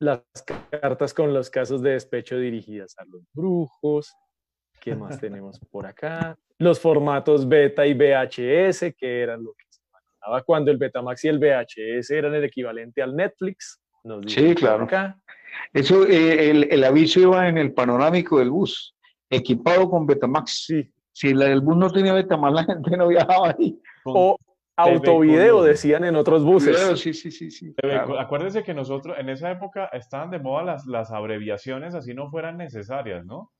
Las cartas con los casos de despecho dirigidas a los brujos. ¿Qué más *laughs* tenemos por acá? Los formatos beta y VHS, que eran lo que se manejaba cuando el Betamax y el VHS eran el equivalente al Netflix. sí, claro. Acá. Eso, eh, el, aviso iba en el panorámico del bus, equipado con Betamax. Sí. Si el bus no tenía Betamax, la *laughs* gente no viajaba ahí. O autovideo, decían en otros buses. sí, sí, sí. sí Acuérdese que nosotros, en esa época, estaban de moda las, las abreviaciones, así no fueran necesarias, ¿no?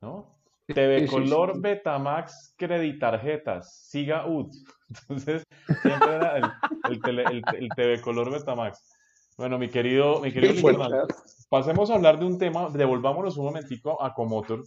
¿No? TV Color Betamax Creditarjetas, Siga UD. *laughs* Entonces, siempre era el, el TV Color Betamax. Bueno, mi querido, mi querido pasemos a hablar de un tema, devolvámonos un momentico a Comotor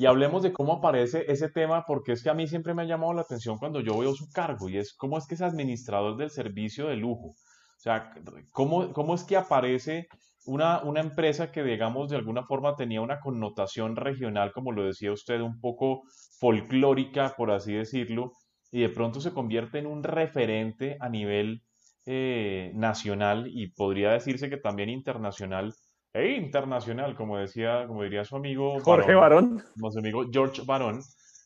y hablemos de cómo aparece ese tema, porque es que a mí siempre me ha llamado la atención cuando yo veo su cargo y es cómo es que es administrador del servicio de lujo. O sea, cómo, cómo es que aparece una, una empresa que, digamos, de alguna forma tenía una connotación regional, como lo decía usted, un poco folclórica, por así decirlo, y de pronto se convierte en un referente a nivel eh, nacional y podría decirse que también internacional, e internacional, como decía, como diría su amigo Jorge Barón, su amigo George Barón,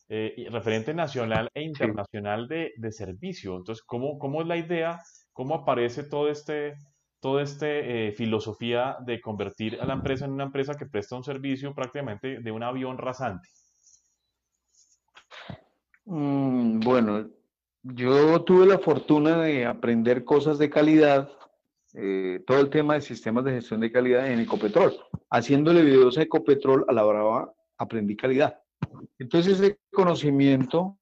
eh, referente nacional e internacional de, de, servicio. Entonces, ¿cómo, ¿cómo es la idea? ¿Cómo aparece todo este, toda esta eh, filosofía de convertir a la empresa en una empresa que presta un servicio prácticamente de un avión rasante? Mm, bueno, yo tuve la fortuna de aprender cosas de calidad, eh, todo el tema de sistemas de gestión de calidad en Ecopetrol. Haciéndole videos a Ecopetrol a la brava aprendí calidad. Entonces ese conocimiento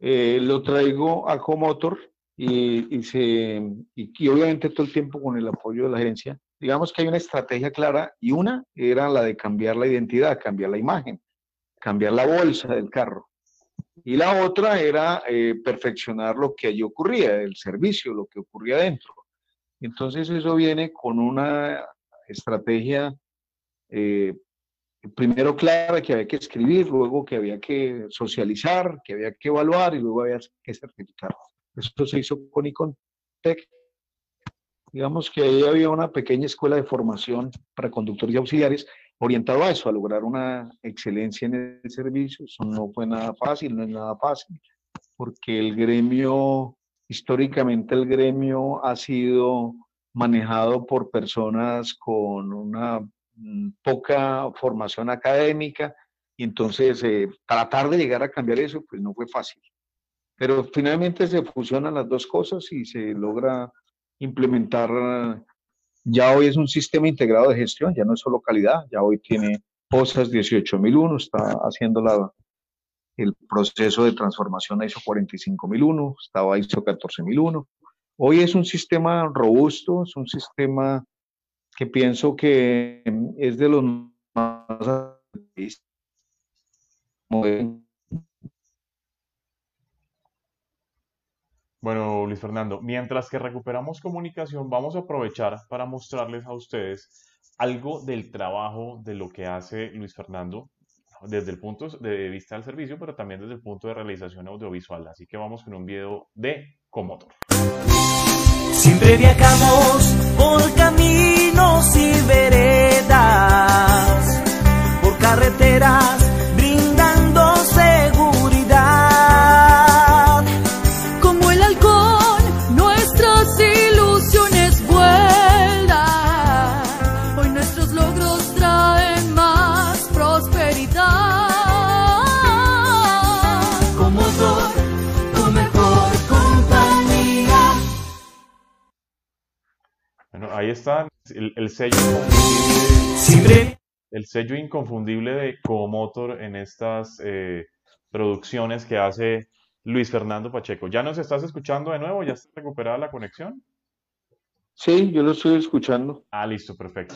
eh, lo traigo a Comotor y, y, se, y, obviamente todo el tiempo con el apoyo de la gerencia. Digamos que hay una estrategia clara y una era la de cambiar la identidad, cambiar la imagen, cambiar la bolsa del carro. Y la otra era eh, perfeccionar lo que allí ocurría, el servicio, lo que ocurría dentro. Entonces eso viene con una estrategia, eh, primero clara que había que escribir, luego que había que socializar, que había que evaluar y luego había que certificar. Eso se hizo con Icontec. Digamos que ahí había una pequeña escuela de formación para conductores y auxiliares. orientado a eso, a lograr una excelencia en el servicio. Eso no fue nada fácil, no es nada fácil, porque el gremio, históricamente el gremio ha sido manejado por personas con una mm, poca formación académica y entonces eh, tratar de llegar a cambiar eso pues no fue fácil. Pero finalmente se fusionan las dos cosas y se logra implementar, ya hoy es un sistema integrado de gestión, ya no es solo calidad, ya hoy tiene POSAS 18001, está haciendo la, el proceso de transformación a ISO 45001, estaba ISO 14001. Hoy es un sistema robusto, es un sistema que pienso que es de los más bueno, Luis Fernando, mientras que recuperamos comunicación, vamos a aprovechar para mostrarles a ustedes algo del trabajo de lo que hace Luis Fernando desde el punto de vista del servicio, pero también desde el punto de realización audiovisual. Así que vamos con un video de Comotor. Siempre viajamos por caminos y veredas, está el, sello el sello inconfundible de Comotor en estas eh, producciones que hace Luis Fernando Pacheco. ¿Ya nos estás escuchando de nuevo? ¿Ya está recuperada la conexión? Sí, yo lo estoy escuchando. Ah, listo, perfecto.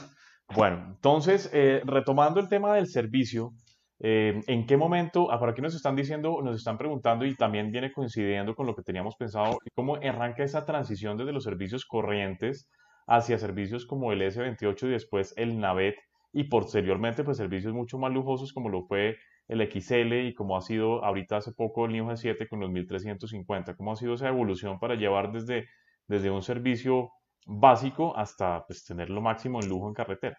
Bueno, entonces, eh, retomando el tema del servicio, eh, ¿en qué momento, ah, por aquí nos están diciendo, nos están preguntando y también viene coincidiendo con lo que teníamos pensado, cómo arranca esa transición desde los servicios corrientes hacia servicios como el S28 y después el Navet y posteriormente pues servicios mucho más lujosos como lo fue el XL y como ha sido ahorita hace poco el Neo G7 con los 1350, cómo ha sido esa evolución para llevar desde, desde un servicio básico hasta pues, tener lo máximo en lujo en carretera.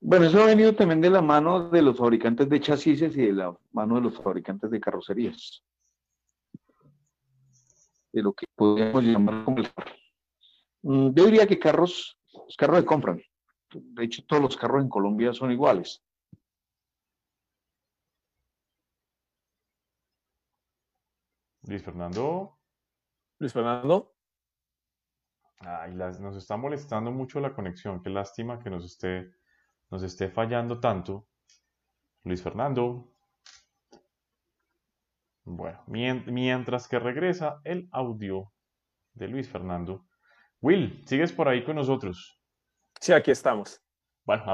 Bueno, eso ha venido también de la mano de los fabricantes de chasis y de la mano de los fabricantes de carrocerías. De lo que podríamos llamar como yo diría que carros, los carros se compran. De hecho, todos los carros en Colombia son iguales. Luis Fernando. Luis Fernando. Ay, nos está molestando mucho la conexión. Qué lástima que nos esté, nos esté fallando tanto. Luis Fernando. Bueno, mientras que regresa el audio de Luis Fernando, Will, ¿sigues por ahí con nosotros? Sí, aquí estamos. Bueno,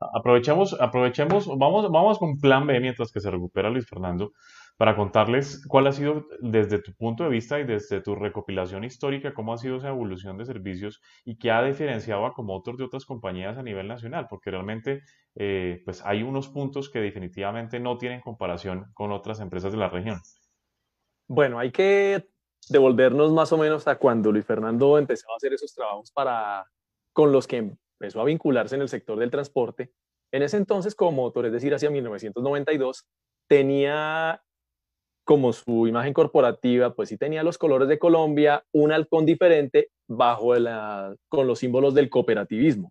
aprovechemos, aprovechemos, vamos, vamos con plan B mientras que se recupera Luis Fernando para contarles cuál ha sido desde tu punto de vista y desde tu recopilación histórica, cómo ha sido esa evolución de servicios y qué ha diferenciado a Comotor de otras compañías a nivel nacional, porque realmente eh, pues hay unos puntos que definitivamente no tienen comparación con otras empresas de la región. Bueno, hay que devolvernos más o menos a cuando Luis Fernando empezó a hacer esos trabajos para, con los que empezó a vincularse en el sector del transporte. En ese entonces, como motor, es decir, hacia 1992, tenía como su imagen corporativa, pues sí tenía los colores de Colombia, un halcón diferente bajo la, con los símbolos del cooperativismo.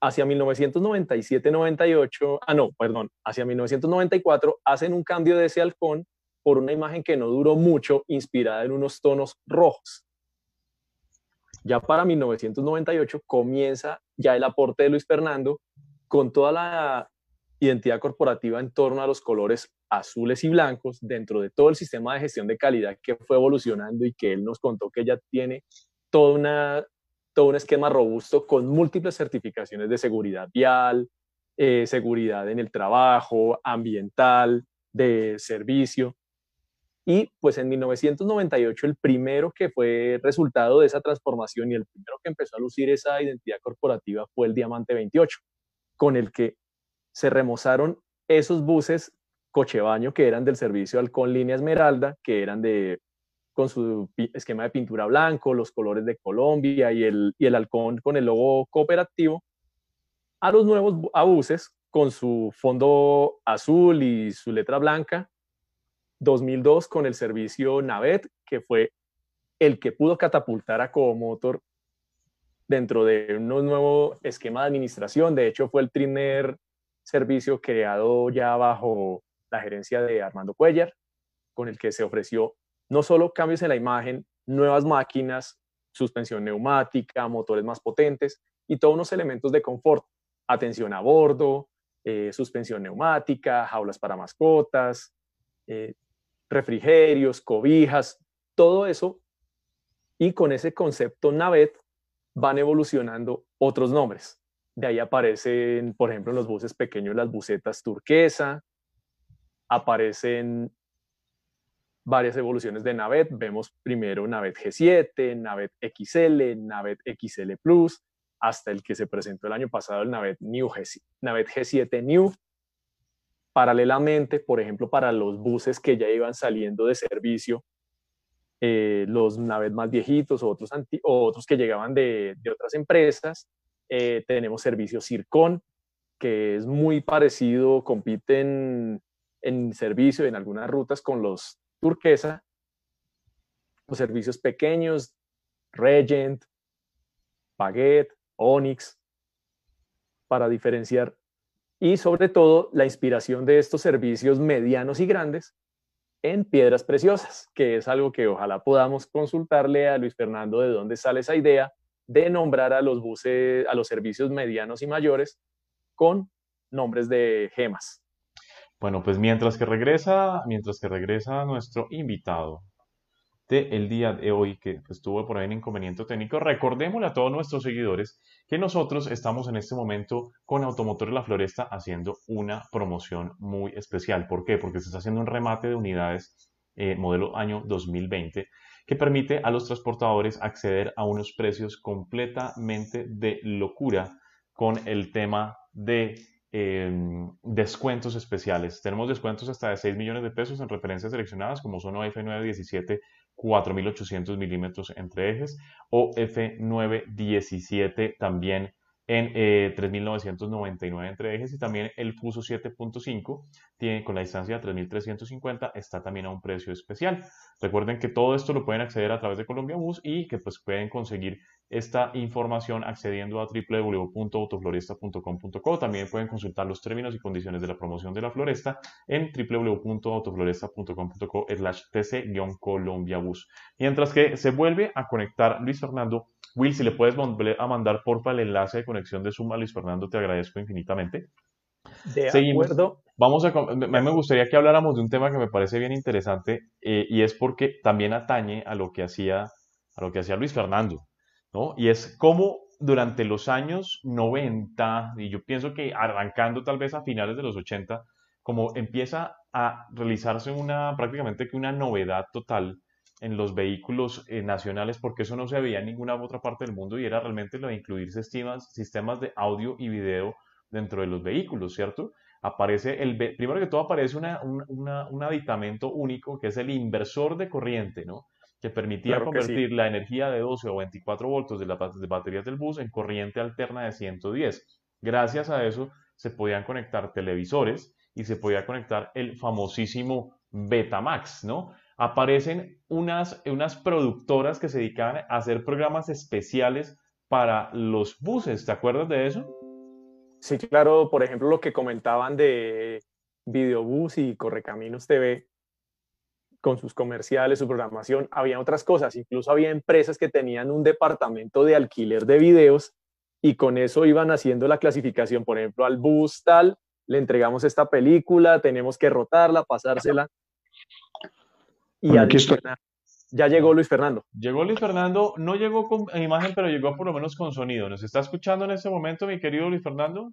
Hacia 1997-98, ah no, perdón, hacia 1994 hacen un cambio de ese halcón por una imagen que no duró mucho, inspirada en unos tonos rojos. Ya para 1998 comienza ya el aporte de Luis Fernando con toda la identidad corporativa en torno a los colores azules y blancos dentro de todo el sistema de gestión de calidad que fue evolucionando y que él nos contó que ya tiene toda una, todo un esquema robusto con múltiples certificaciones de seguridad vial, eh, seguridad en el trabajo, ambiental, de servicio. Y pues en 1998 el primero que fue resultado de esa transformación y el primero que empezó a lucir esa identidad corporativa fue el Diamante 28, con el que se remozaron esos buses cochebaño que eran del servicio Halcón Línea Esmeralda, que eran de con su esquema de pintura blanco, los colores de Colombia y el, y el halcón con el logo cooperativo. a los nuevos buses con su fondo azul y su letra blanca. 2002 con el servicio Navet, que fue el que pudo catapultar a Comotor dentro de un nuevo esquema de administración. De hecho, fue el primer servicio creado ya bajo la gerencia de Armando Cuellar, con el que se ofreció no solo cambios en la imagen, nuevas máquinas, suspensión neumática, motores más potentes y todos unos elementos de confort, atención a bordo, eh, suspensión neumática, jaulas para mascotas, eh, refrigerios, cobijas, todo eso. Y con ese concepto Navet van evolucionando otros nombres. De ahí aparecen, por ejemplo, en los buses pequeños las bucetas turquesa, aparecen varias evoluciones de Navet. Vemos primero Navet G7, Navet XL, Navet XL Plus, hasta el que se presentó el año pasado, el Navet, New G, Navet G7 New. Paralelamente, por ejemplo, para los buses que ya iban saliendo de servicio, eh, los Navet más viejitos o otros, que llegaban de, otras empresas, eh, tenemos servicio Circon, que es muy parecido, compiten en servicio en algunas rutas con los turquesa, los servicios pequeños, Regent, Baguette, Onyx, para diferenciar y sobre todo la inspiración de estos servicios medianos y grandes en piedras preciosas, que es algo que ojalá podamos consultarle a Luis Fernando de dónde sale esa idea de nombrar a los buses, a los servicios medianos y mayores con nombres de gemas. Bueno, pues mientras que regresa, mientras que regresa nuestro invitado del día de hoy, que estuvo por ahí en inconveniente técnico, recordémosle a todos nuestros seguidores que nosotros estamos en este momento con Automotores La Floresta haciendo una promoción muy especial. ¿Por qué? Porque se está haciendo un remate de unidades eh, modelo año 2020 que permite a los transportadores acceder a unos precios completamente de locura con el tema de descuentos especiales. Tenemos descuentos hasta de 6 millones de pesos en referencias seleccionadas como son F917 4800 milímetros entre ejes o F917 también en eh, 3.999 entre ejes y también el Fuso 7.5 tiene con la distancia de 3.350 está también a un precio especial. Recuerden que todo esto lo pueden acceder a través de Colombia Bus y que pues pueden conseguir esta información accediendo a www.autofloresta.com.co. También pueden consultar los términos y condiciones de la promoción de la floresta en www.autofloresta.com.co slash tc-colombia bus. Mientras que se vuelve a conectar Luis Fernando Will, si le puedes volver a mandar porfa el enlace de conexión de Zoom a Luis Fernando, te agradezco infinitamente. De acuerdo. Vamos a, me gustaría que habláramos de un tema que me parece bien interesante eh, y es porque también atañe a lo que hacía, a lo que hacía Luis Fernando, Y es cómo durante los años 90, y yo pienso que arrancando tal vez a finales de los 80, como empieza a realizarse una prácticamente que una novedad total en los vehículos eh, nacionales, porque eso no se veía en ninguna otra parte del mundo y era realmente lo de incluir sistemas, de audio y video dentro de los vehículos, ¿cierto? Aparece el, primero que todo aparece una, un aditamento único que es el inversor de corriente, ¿no? Que permitía convertir la energía de 12 o 24 voltios de las de baterías del bus en corriente alterna de 110. Gracias a eso se podían conectar televisores y se podía conectar el famosísimo Betamax, ¿no? aparecen unas, unas productoras que se dedicaban a hacer programas especiales para los buses. ¿Te acuerdas de eso? Sí, claro. Por ejemplo, lo que comentaban de Videobus y Correcaminos TV con sus comerciales, su programación, había otras cosas. Incluso había empresas que tenían un departamento de alquiler de videos y con eso iban haciendo la clasificación. Por ejemplo, al bus tal, le entregamos esta película, tenemos que rotarla, pasársela. Y aquí ya llegó Luis Fernando. Llegó Luis Fernando, no llegó con imagen, pero llegó por lo menos con sonido. ¿Nos está escuchando en este momento, mi querido Luis Fernando?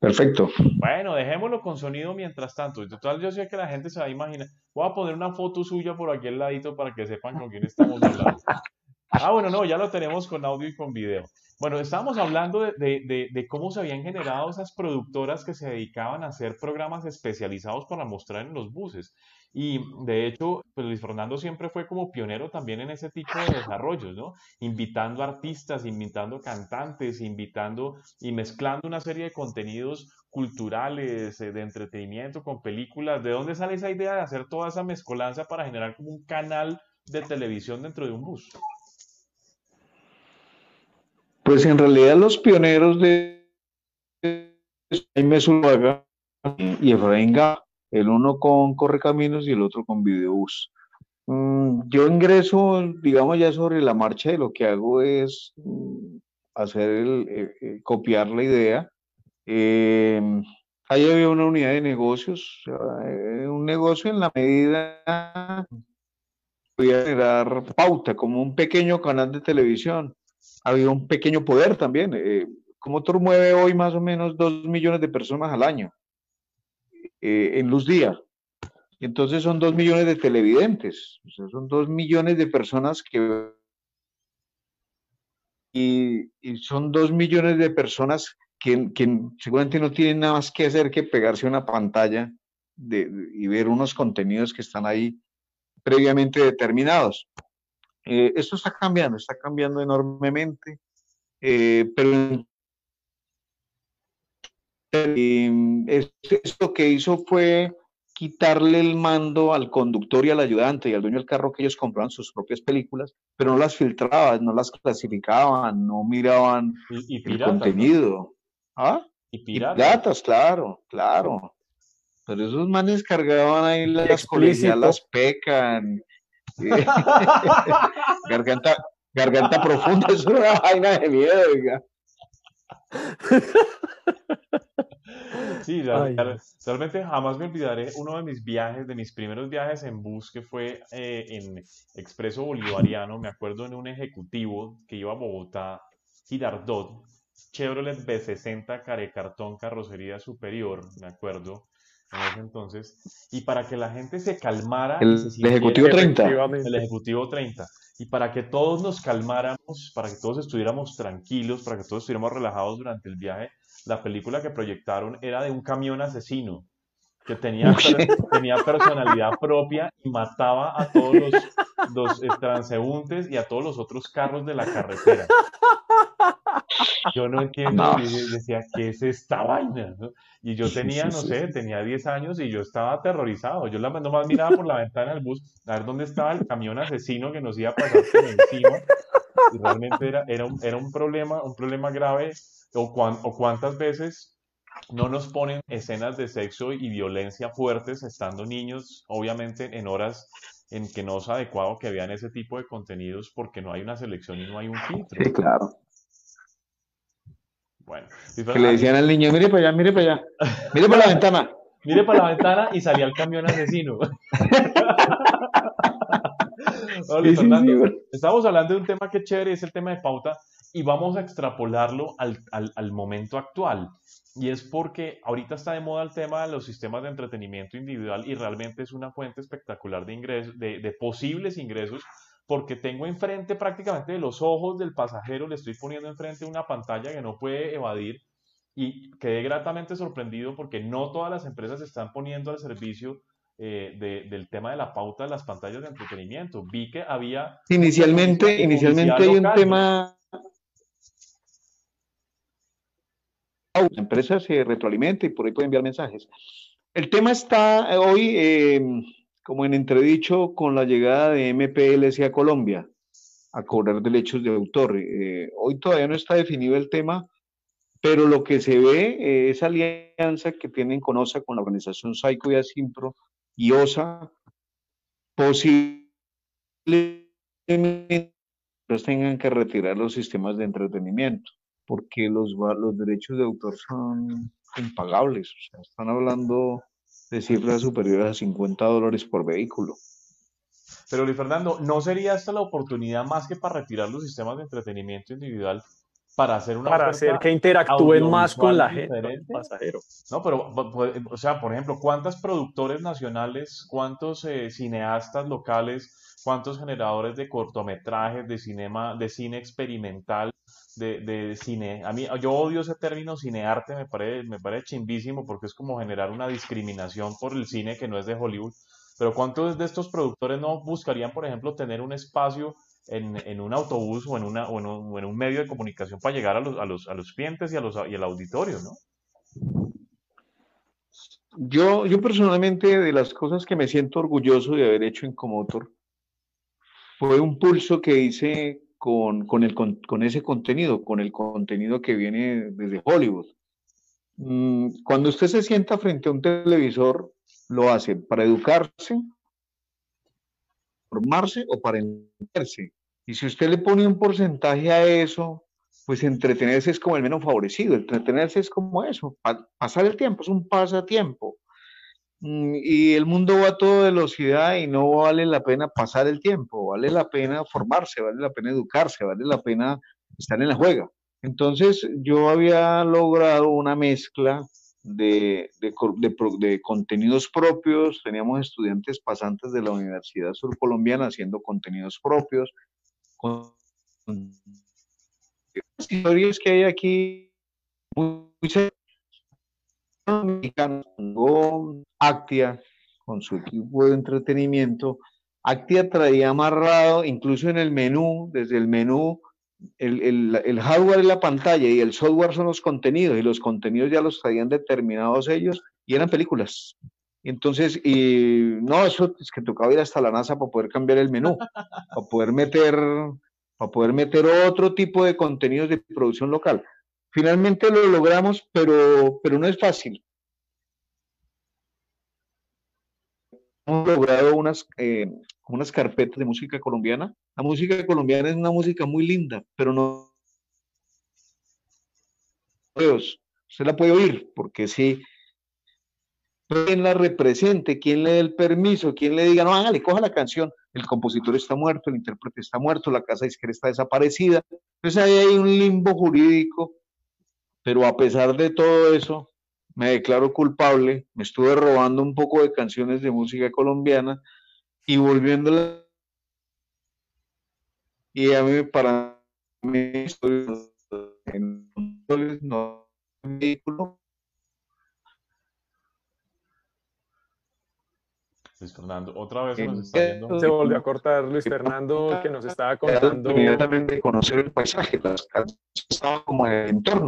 Perfecto. Bueno, dejémoslo con sonido mientras tanto. Y total, yo sé que la gente se va a imaginar. Voy a poner una foto suya por aquí al ladito para que sepan con quién estamos hablando. *laughs* Ah, bueno, no, ya lo tenemos con audio y con video. Bueno, estábamos hablando de, de, de, cómo se habían generado esas productoras que se dedicaban a hacer programas especializados para mostrar en los buses. Y de hecho, pues Luis Fernando siempre fue como pionero también en ese tipo de desarrollos, ¿no? Invitando artistas, invitando cantantes, invitando y mezclando una serie de contenidos culturales, eh, de entretenimiento, con películas. ¿De dónde sale esa idea de hacer toda esa mezcolanza para generar como un canal de televisión dentro de un bus? Pues en realidad los pioneros de Jaime Zuluaga y Efraín Gá, el uno con Correcaminos y el otro con Videobus. Mm, yo ingreso, digamos, ya sobre la marcha y lo que hago es mm, hacer el, eh, eh, copiar la idea. Eh, ahí había una unidad de negocios, un negocio en la medida podía generar pauta, como un pequeño canal de televisión. Había un pequeño poder también. Eh, Comotor mueve hoy más o menos dos millones de personas al año en luz día. Entonces son dos millones de televidentes, son dos millones de personas que... Y, son dos millones de personas que, seguramente no tienen nada más que hacer que pegarse una pantalla de, y ver unos contenidos que están ahí previamente determinados. Eh, esto está cambiando, está cambiando enormemente, eh, pero esto que hizo fue quitarle el mando al conductor y al ayudante y al dueño del carro que ellos compraban sus propias películas, pero no las filtraban, no las clasificaban, no miraban el contenido. ¿Ah? Y piratas. claro, claro. Pero esos manes cargaban ahí las colegialas pecan. *laughs* garganta, garganta profunda, es una vaina de miedo, Sí, realmente jamás me olvidaré uno de mis viajes, de mis primeros viajes en bus, que fue eh, en Expreso Bolivariano. Me acuerdo en un ejecutivo que iba a Bogotá, Girardot, Chevrolet B60 cartón carrocería superior, me acuerdo, en ese entonces, y para que la gente se calmara. El, Ejecutivo 30. El Ejecutivo 30. Y para que todos nos calmáramos, para que todos estuviéramos tranquilos, para que todos estuviéramos relajados durante el viaje, la película que proyectaron era de un camión asesino que tenía, tenía personalidad propia y mataba a todos los, los eh, transeúntes y a todos los otros carros de la carretera. Yo no *laughs* entiendo, decía, ¿qué es esta vaina? Y yo tenía, no sé, tenía 10 años y yo estaba aterrorizado. Yo la, nomás miraba por la ventana del bus a ver dónde estaba el camión asesino que nos iba a pasar por encima. Y realmente era, era, un, era un problema, un problema grave. O, o cuántas veces no nos ponen escenas de sexo y violencia fuertes estando niños, obviamente en horas en que no es adecuado que vean ese tipo de contenidos porque no hay una selección y no hay un filtro. Sí, claro. Bueno. Que le decían al niño, mire para allá, mire para allá, mire para la *laughs* ventana. Mire para la ventana y salía el camión asesino. *laughs* *laughs* estamos hablando de un tema que chévere, es el tema de pauta, y vamos a extrapolarlo al, al, momento actual. Y es porque ahorita está de moda el tema de los sistemas de entretenimiento individual y realmente es una fuente espectacular de ingresos, de, de posibles ingresos porque tengo enfrente prácticamente de los ojos del pasajero, le estoy poniendo enfrente una pantalla que no puede evadir y quedé gratamente sorprendido porque no todas las empresas están poniendo al servicio eh, del tema de la pauta de las pantallas de entretenimiento. Vi que había... Inicialmente, inicialmente hay un tema... La empresa se retroalimenta y por ahí puede enviar mensajes. El tema está eh, hoy... Eh, como en entredicho con la llegada de MPLS a Colombia a cobrar derechos de autor. Eh, hoy todavía no está definido el tema, pero lo que se ve eh, es alianza que tienen con OSA, con la organización Saico y Asimpro y OSA, posiblemente tengan que retirar los sistemas de entretenimiento, porque los, los derechos de autor son impagables. O sea, están hablando de cifras superiores a 50 dólares por vehículo. Pero Luis Fernando, ¿no sería esta la oportunidad más que para retirar los sistemas de entretenimiento individual para hacer una para hacer que interactúen más con la gente, pasajero. No, pero, o sea, por ejemplo, ¿cuántos productores nacionales, cuántos eh, cineastas locales, cuántos generadores de cortometrajes, de cinema, de cine experimental, de, de, cine? A mí, yo odio ese término cinearte, me parece, me parece chimbísimo porque es como generar una discriminación por el cine que no es de Hollywood. Pero ¿cuántos de estos productores no buscarían, por ejemplo, tener un espacio en, en, un autobús o en, una, o en, un, medio de comunicación para llegar a los, a los, a los clientes y, a los, y al auditorio, ¿no? Yo, yo personalmente, de las cosas que me siento orgulloso de haber hecho en Comotor, fue un pulso que hice con, con, ese contenido, con el contenido que viene desde Hollywood. Mm, cuando usted se sienta frente a un televisor, lo hace para educarse, formarse o para entenderse. Y si usted le pone un porcentaje a eso, pues entretenerse es como el menos favorecido. Entretenerse es como eso, pasar el tiempo, es un pasatiempo. Mm, y el mundo va a toda velocidad y no vale la pena pasar el tiempo, vale la pena formarse, vale la pena educarse, vale la pena estar en la juega. Entonces yo había logrado una mezcla de, de, contenidos propios, teníamos estudiantes pasantes de la Universidad Surcolombiana haciendo contenidos propios, historias que hay aquí Actia con su equipo de entretenimiento. Actia traía amarrado, incluso en el menú, desde el menú, el, hardware es la pantalla y el software son los contenidos, y los contenidos ya los traían determinados ellos y eran películas. Entonces, y no, eso es que tocaba ir hasta la NASA para poder cambiar el menú, para poder meter, para poder meter otro tipo de contenidos de producción local. Finalmente lo logramos, pero, pero no es fácil. Hemos logrado unas, eh, unas carpetas de música colombiana. La música colombiana es una música muy linda, pero no. Usted la puede oír, porque sí, quién la represente, quién le dé el permiso, quién le diga, no, hágale, coja la canción, el compositor está muerto, el intérprete está muerto, la casa disquera está desaparecida. Entonces ahí hay un limbo jurídico, pero a pesar de todo eso, me declaro culpable, me estuve robando un poco de canciones de música colombiana y volviéndola. Y a mí, para mí, en no vehículo Luis Fernando, otra vez se nos está. Se volvió a cortar Luis Fernando, que nos estaba contando. Inmediatamente conocer el paisaje, las estaban como en el entorno.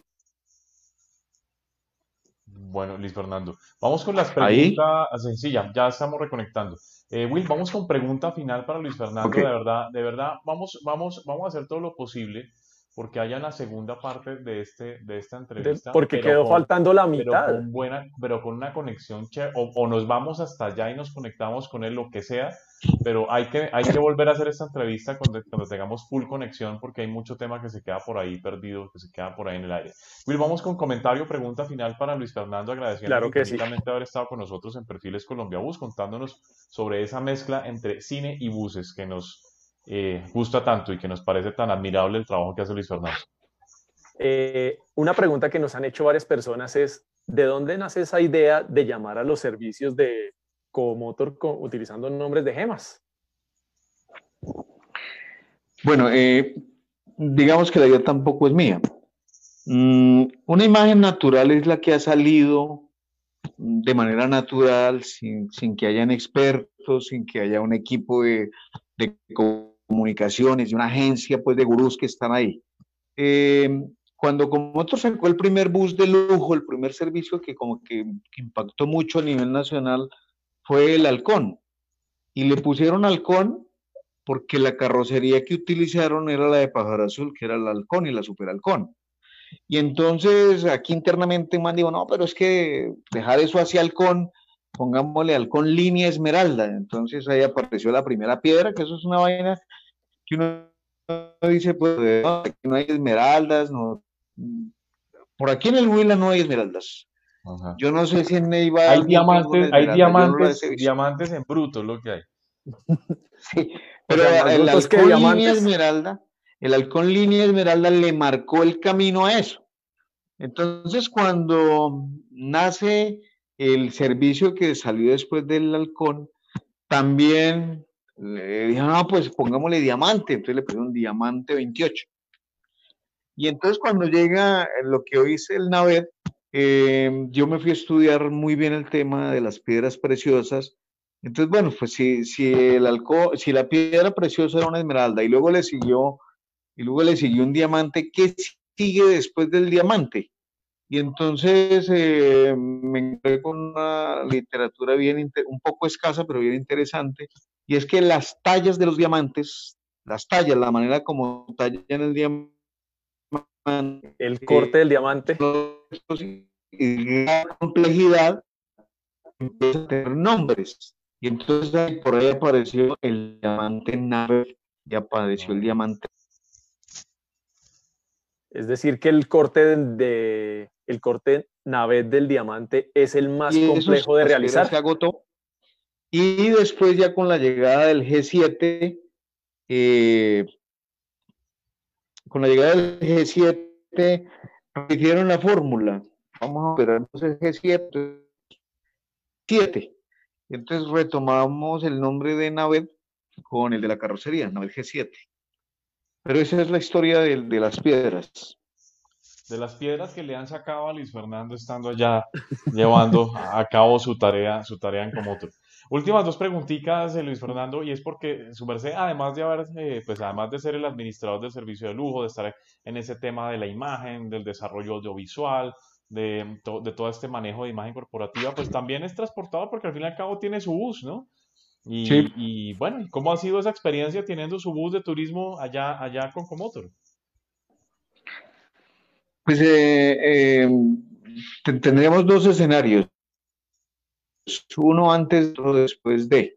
Bueno, Luis Fernando, vamos con las preguntas sencillas, ya estamos reconectando. Eh, Will, vamos con pregunta final para Luis Fernando, de verdad, de verdad, vamos, vamos, vamos a hacer todo lo posible porque haya la segunda parte de, este, de esta entrevista. porque quedó faltando la mitad. Pero con, buena, pero con una conexión o, o, nos vamos hasta allá y nos conectamos con él, lo que sea, pero hay que, hay que volver a hacer esta entrevista cuando, cuando tengamos full conexión porque hay mucho tema que se queda por ahí perdido, que se queda por ahí en el aire. Will, vamos con comentario, pregunta final para Luis Fernando, agradeciendo claro que sí. haber estado con nosotros en Perfiles Colombia Bus, contándonos sobre esa mezcla entre cine y buses que nos eh, gusta tanto y que nos parece tan admirable el trabajo que hace Luis Fernando. Eh, una pregunta que nos han hecho varias personas es, ¿de dónde nace esa idea de llamar a los servicios de Comotor utilizando nombres de gemas? Bueno, eh, digamos que la idea tampoco es mía. Mm, una imagen natural es la que ha salido de manera natural, sin, sin que hayan expertos, sin que haya un equipo de, de comunicaciones, de una agencia pues de gurús que están ahí. Eh, cuando como otro sacó el primer bus de lujo, el primer servicio que como que, impactó mucho a nivel nacional fue el Halcón. Y le pusieron Halcón porque la carrocería que utilizaron era la de Pájaro Azul, que era el Halcón y la Super Halcón. Y entonces aquí internamente man dijo, no, pero es que dejar eso hacia Halcón pongámosle halcón línea esmeralda. Entonces ahí apareció la primera piedra, que eso es una vaina que uno dice, pues aquí no hay esmeraldas, no. Por aquí en el Huila no hay esmeraldas. Yo no sé si en Neiva hay diamantes, hay diamantes, diamantes en bruto, lo que hay. *laughs* sí, pero el halcón línea esmeralda el halcón línea esmeralda le marcó el camino a eso. Entonces, cuando nace el servicio que salió después del halcón, también le dijeron, no, pues pongámosle diamante, entonces le pusieron diamante 28. Y entonces cuando llega lo que hoy es el Navet, eh, yo me fui a estudiar muy bien el tema de las piedras preciosas. Entonces, bueno, pues si, si, el alcohol, si la piedra preciosa era una esmeralda y luego le siguió, y luego le siguió un diamante, ¿qué sigue después del diamante? Y entonces eh, me encontré con una literatura bien, un poco escasa, pero bien interesante, y es que las tallas de los diamantes, las tallas, la manera como tallan el diamante, el corte del diamante, y la complejidad empieza a tener nombres. Y entonces por ahí apareció el diamante nave y apareció el diamante. Es decir, que el corte de, el corte navet del diamante es el más complejo de realizar. Se agotó. Y después ya con la llegada del G7, eh, con la llegada del G7, hicieron la fórmula. Vamos a ver entonces G7. 7. Entonces retomamos el nombre de Navet con el de la carrocería, Navet G7. Pero esa es la historia de, de las piedras de las piedras que le han sacado a Luis Fernando estando allá llevando a cabo su tarea, su tarea en Comotor. Últimas dos preguntitas Luis Fernando, y es porque su merced, además de haber, eh, pues además de ser el administrador del servicio de lujo, de estar en ese tema de la imagen, del desarrollo audiovisual, de, de todo este manejo de imagen corporativa, pues también es transportado porque al fin y al cabo tiene su bus, ¿no? Y, y bueno, ¿cómo ha sido esa experiencia teniendo su bus de turismo allá, allá con Comotor? Pues eh, eh, tendríamos dos escenarios. Uno antes o después de.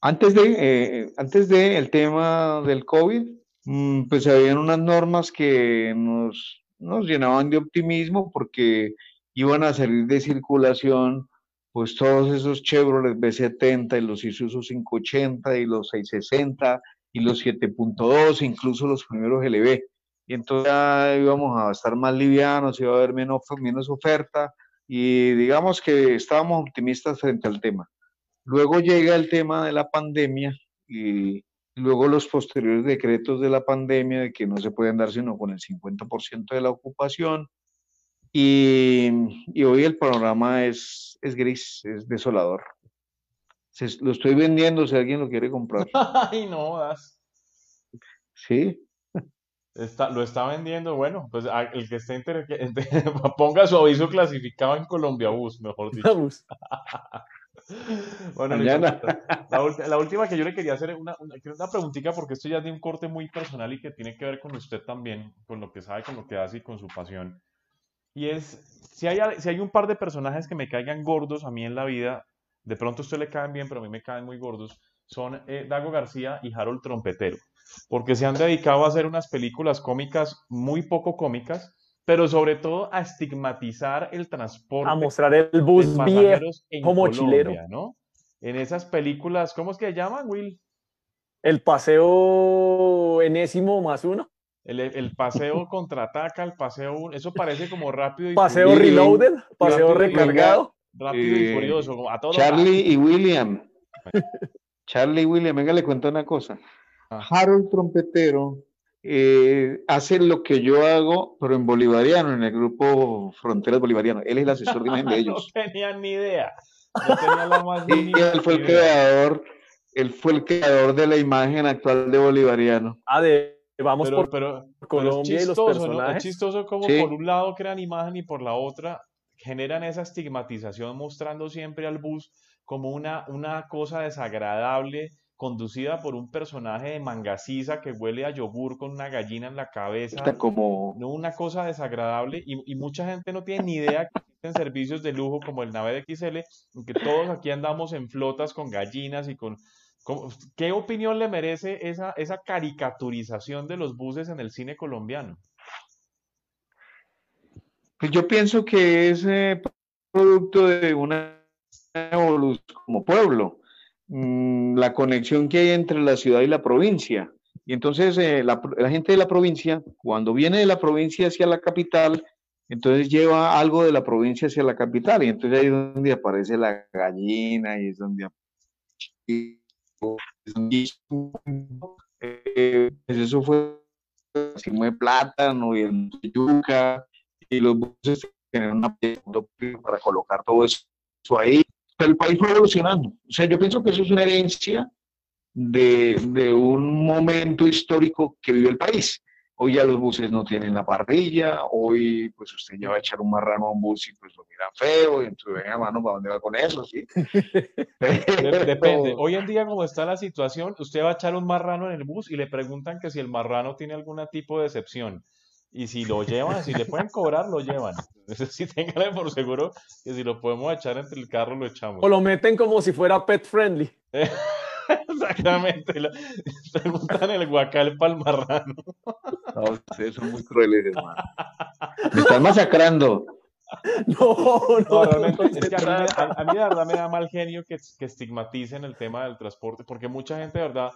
Antes de, eh, antes de el tema del COVID, mm, pues habían unas normas que nos, nos llenaban de optimismo porque iban a salir de circulación pues todos esos Chevrolet B70 y los Isuzu 580 y los 660 y los 7.2, incluso los primeros LB y entonces ya íbamos a estar más livianos, iba a haber menos, menos oferta y digamos que estábamos optimistas frente al tema. Luego llega el tema de la pandemia y luego los posteriores decretos de la pandemia de que no se pueden dar sino con el 50% de la ocupación y, y, hoy el panorama es, es gris, es desolador. lo estoy vendiendo si alguien lo quiere comprar. *laughs* Ay, no, das. Sí, lo está vendiendo, bueno, pues el que esté interesado, *laughs* ponga su aviso clasificado en Colombia Bus, mejor dicho. *laughs* bueno, la, última que yo le quería hacer una, una, una preguntita porque esto ya es de un corte muy personal y que tiene que ver con usted también, con lo que sabe, con lo que hace y con su pasión. Y es, si hay, si hay un par de personajes que me caigan gordos a mí en la vida, de pronto a usted le caen bien, pero a mí me caen muy gordos, son eh, Dago García y Harold Trompetero porque se han dedicado a hacer unas películas cómicas muy poco cómicas, pero sobre todo a estigmatizar el transporte. A mostrar el bus viejo como chilero. ¿no? En esas películas, ¿cómo es que se llaman, Will? El paseo enésimo más uno. El, paseo *laughs* contraataca, el paseo, eso parece como rápido y Paseo reloaded, paseo recargado. rápido y furioso, Charlie y William. *laughs* Charlie y William, venga, le cuento una cosa. Harold Trompetero eh, hace lo que yo hago, pero en bolivariano, en el grupo Fronteras Bolivariano. Él es el asesor de imagen de *laughs* ellos. no tenía ni idea. No tenía la más él fue el creador, él fue el creador de la imagen actual de bolivariano. Ah, de vamos por Colombia y los personajes. Es chistoso como por un lado crean imagen y por la otra generan esa estigmatización mostrando siempre al bus como una, una cosa desagradable conducida por un personaje de mangasiza que huele a yogur con una gallina en la cabeza. como... No, una cosa desagradable y, mucha gente no tiene ni idea que existen servicios de lujo como el Nave de XL, que todos aquí andamos en flotas con gallinas y con... ¿Qué opinión le merece esa, esa caricaturización de los buses en el cine colombiano? Pues yo pienso que es eh, producto de una evolución como pueblo. Mm, la conexión que hay entre la ciudad y la provincia. Y entonces eh, la, la gente de la provincia, cuando viene de la provincia hacia la capital, entonces lleva algo de la provincia hacia la capital y entonces ahí es donde aparece la gallina y es donde aparece eh, eso fue así de plátano y el yuca y los buses tenían una para colocar todo eso ahí. Pero el país fue evolucionando. O sea, yo pienso que eso es una herencia de, de un momento histórico que vive el país. Hoy ya los buses no tienen la parrilla, hoy pues usted ya va a echar un marrano a un bus y pues lo mira feo, y entonces venga mano, ¿para dónde va con eso? ¿sí? *laughs* Depende. Hoy en día, como está la situación, usted va a echar un marrano en el bus y le preguntan que si el marrano tiene algún tipo de excepción. Y si lo llevan, si le pueden cobrar, lo llevan. *laughs* Entonces, sí, téngale por seguro que si lo podemos echar entre el carro, lo echamos. O lo meten como si fuera pet friendly. *laughs* Exactamente. *laughs* Preguntan el guacal para el marrano. No, ustedes son muy crueles, hermano. Me están masacrando. No, no, No, realmente, es que a mí, me- a, a mí de verdad me da mal genio que, que estigmaticen el tema del transporte, porque mucha gente de verdad,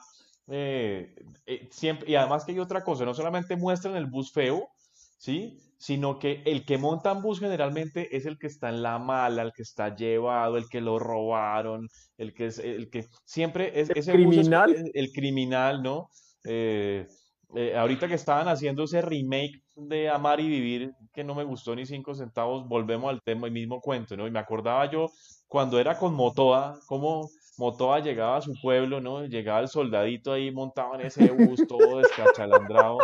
eh, eh, siempre, y además que hay otra cosa, no solamente muestran el bus feo, ¿sí? Sino que el que monta en bus generalmente es el que está en la mala, el que está llevado, el que lo robaron, el que es, el que siempre es El ese bus es criminal. el, el criminal, ¿no? Eh, eh, ahorita que estaban haciendo ese remake de Amar y Vivir, que no me gustó ni cinco centavos, volvemos al tema, el mismo cuento, ¿no? Y me acordaba yo cuando era con Motoa, cómo Motoa llegaba a su pueblo, ¿no? Llegaba el soldadito ahí montado en ese bus, todo descachalandrado,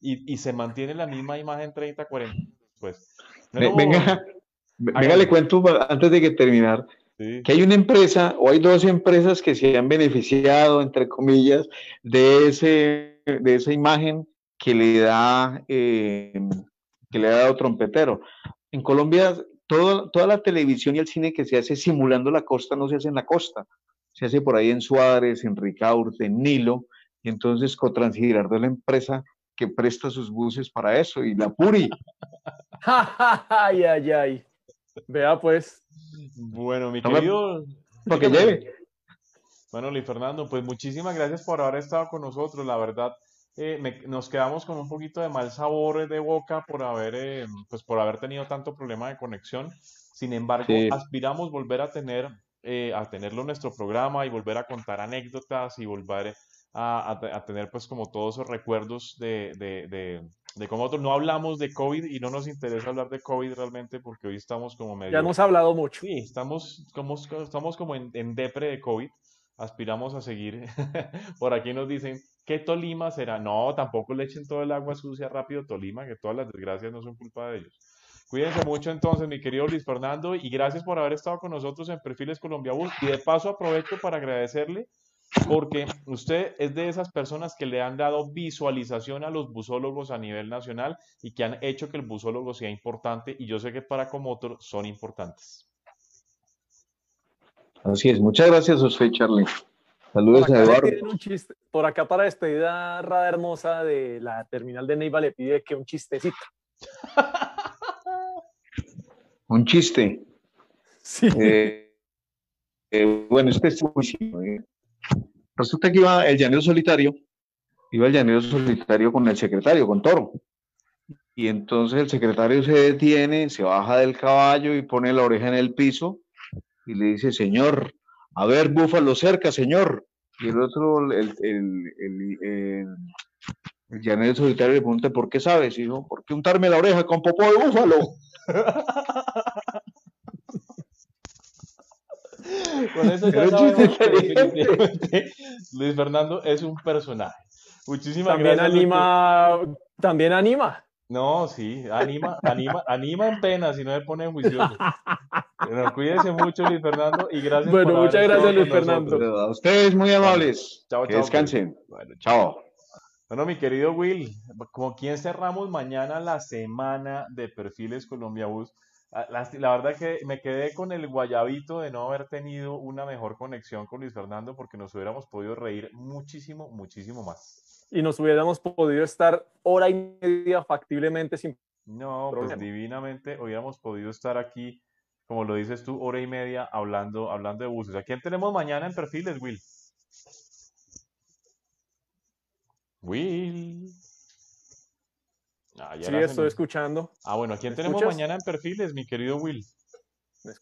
y, y se mantiene la misma imagen 30, 40 años después. No Venga, venga, le cuento antes de que terminar sí. que hay una empresa o hay dos empresas que se han beneficiado, entre comillas, de, ese, de esa imagen que le da eh, que le ha dado trompetero. En Colombia, todo- toda la televisión y el cine que se hace simulando la costa no se hace en la costa, se hace por ahí en Suárez, en Ricaurte, en Nilo, y entonces Cotrans y Girardot es la empresa que presta sus buses para eso, y la Puri. *laughs* ay, ay, ay. Vea pues. Bueno, mi Toma- querido... Para que lleve. Bueno, Luis Fernando, pues muchísimas gracias por haber estado con nosotros. La verdad, eh, me- nos quedamos con un poquito de mal sabor de boca por haber, eh, pues por haber tenido tanto problema de conexión. Sin embargo, Sí. aspiramos volver a tener, eh, a tenerlo en nuestro programa y volver a contar anécdotas y volver a, a a tener, pues, como todos esos recuerdos de, de, de, de cómo nosotros no hablamos de COVID y no nos interesa hablar de COVID realmente porque hoy estamos como medio. Ya hemos hablado mucho. Sí, estamos como, estamos como en, en depre de COVID. Aspiramos a seguir. *laughs* Por aquí nos dicen, ¿qué Tolima será? No, tampoco le echen todo el agua sucia rápido Tolima, que todas las desgracias no son culpa de ellos. Cuídense mucho entonces, mi querido Luis Fernando, y gracias por haber estado con nosotros en Perfiles Colombia Bus. Y de paso aprovecho para agradecerle porque usted es de esas personas que le han dado visualización a los busólogos a nivel nacional y que han hecho que el busólogo sea importante y yo sé que para Comotor son importantes. Así es, muchas gracias a usted, Charlie. Saludos a Eduardo. piden un chiste. Por acá para despedida Rada Hermosa de la terminal de Neiva le pide que un chistecito. *laughs* Un chiste. Sí. Eh, eh, bueno, este es buenísimo, eh. Resulta que iba el llanero solitario, iba el llanero solitario con el secretario, con Toro. Y entonces el secretario se detiene, se baja del caballo y pone la oreja en el piso y le dice, señor, a ver, búfalo cerca, señor. Y el otro, el, el, el, el- el llanero solitario le pregunta, ¿por qué sabes? Y dijo, ¿por qué untarme la oreja con popó de búfalo? *laughs* Con eso ya sabemos que definitivamente Luis Fernando es un personaje. Muchísimas También gracias. Luis, anima, también anima. No, sí, anima, anima, anima en pena si no me pone juicioso. Bueno, cuídese mucho, Luis Fernando, y gracias Bueno, por muchas gracias, Luis Fernando. Pero a ustedes muy amables. Chao, que chao, descansen. Bueno, Chao. Bueno, mi querido Will, ¿con quién cerramos mañana la semana de Perfiles Colombia Bus? Ah, La, la verdad que me quedé con el guayabito de no haber tenido una mejor conexión con Luis Fernando porque nos hubiéramos podido reír muchísimo, muchísimo más. Y nos hubiéramos podido estar hora y media factiblemente sin No, pues divinamente hubiéramos podido estar aquí, como lo dices tú, hora y media hablando, hablando de buses. ¿A quién tenemos mañana en Perfiles, Will? Will. Ah, sí, estoy escuchando. Ah, bueno, ¿a quién tenemos mañana en perfiles, mi querido Will? ¿Me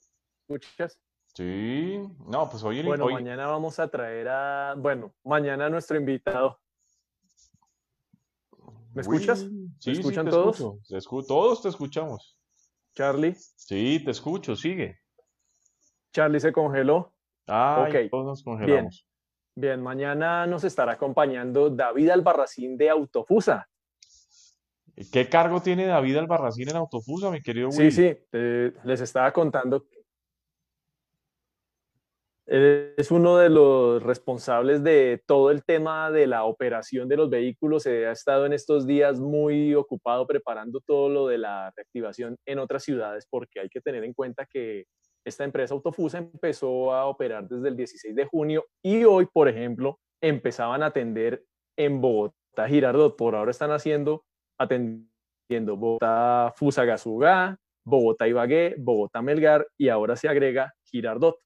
escuchas? Sí, no, pues hoy... Bueno, mañana vamos a traer a... Bueno, mañana nuestro invitado. ¿Me escuchas? Sí, ¿Me escuchan todos? todos te escuchamos. Charlie. Sí, te escucho, sigue. Charlie se congeló. Ah, todos nos congelamos. Bien. Bien, mañana nos estará acompañando David Albarracín de Autofusa. ¿Qué cargo tiene David Albarracín en Autofusa, mi querido Will? Sí, sí, les estaba contando es uno de los responsables de todo el tema de la operación de los vehículos. Se ha estado en estos días muy ocupado preparando todo lo de la reactivación en otras ciudades porque hay que tener en cuenta que esta empresa Autofusa empezó a operar desde el 16 de junio y hoy, por ejemplo, empezaban a atender en Bogotá, Girardot. Por ahora están haciendo, atendiendo Bogotá, Fusagasugá, Bogotá Ibagué, Bogotá Melgar y ahora se agrega Girardot.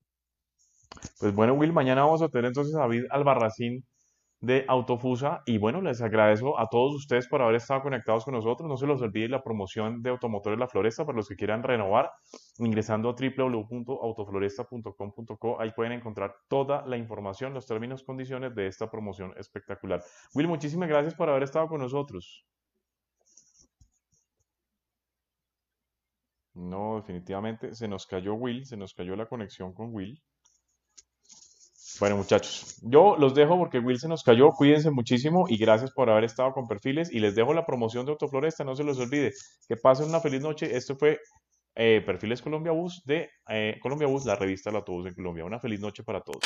Pues bueno, Will, mañana vamos a tener entonces a David Albarracín de Autofusa y bueno, les agradezco a todos ustedes por haber estado conectados con nosotros. No se los olvide la promoción de Automotores La Floresta para los que quieran renovar, ingresando a www.autofloresta.com.co. Ahí pueden encontrar toda la información, los términos, condiciones de esta promoción espectacular. Will, muchísimas gracias por haber estado con nosotros. No, definitivamente se nos cayó Will, se nos cayó la conexión con Will. Bueno, muchachos, yo los dejo porque Will se nos cayó. Cuídense muchísimo y gracias por haber estado con Perfiles. Y les dejo la promoción de Autofloresta, no se los olvide. Que pasen una feliz noche. Esto fue eh, Perfiles Colombia Bus de eh, Colombia Bus, la revista del autobús en Colombia. Una feliz noche para todos.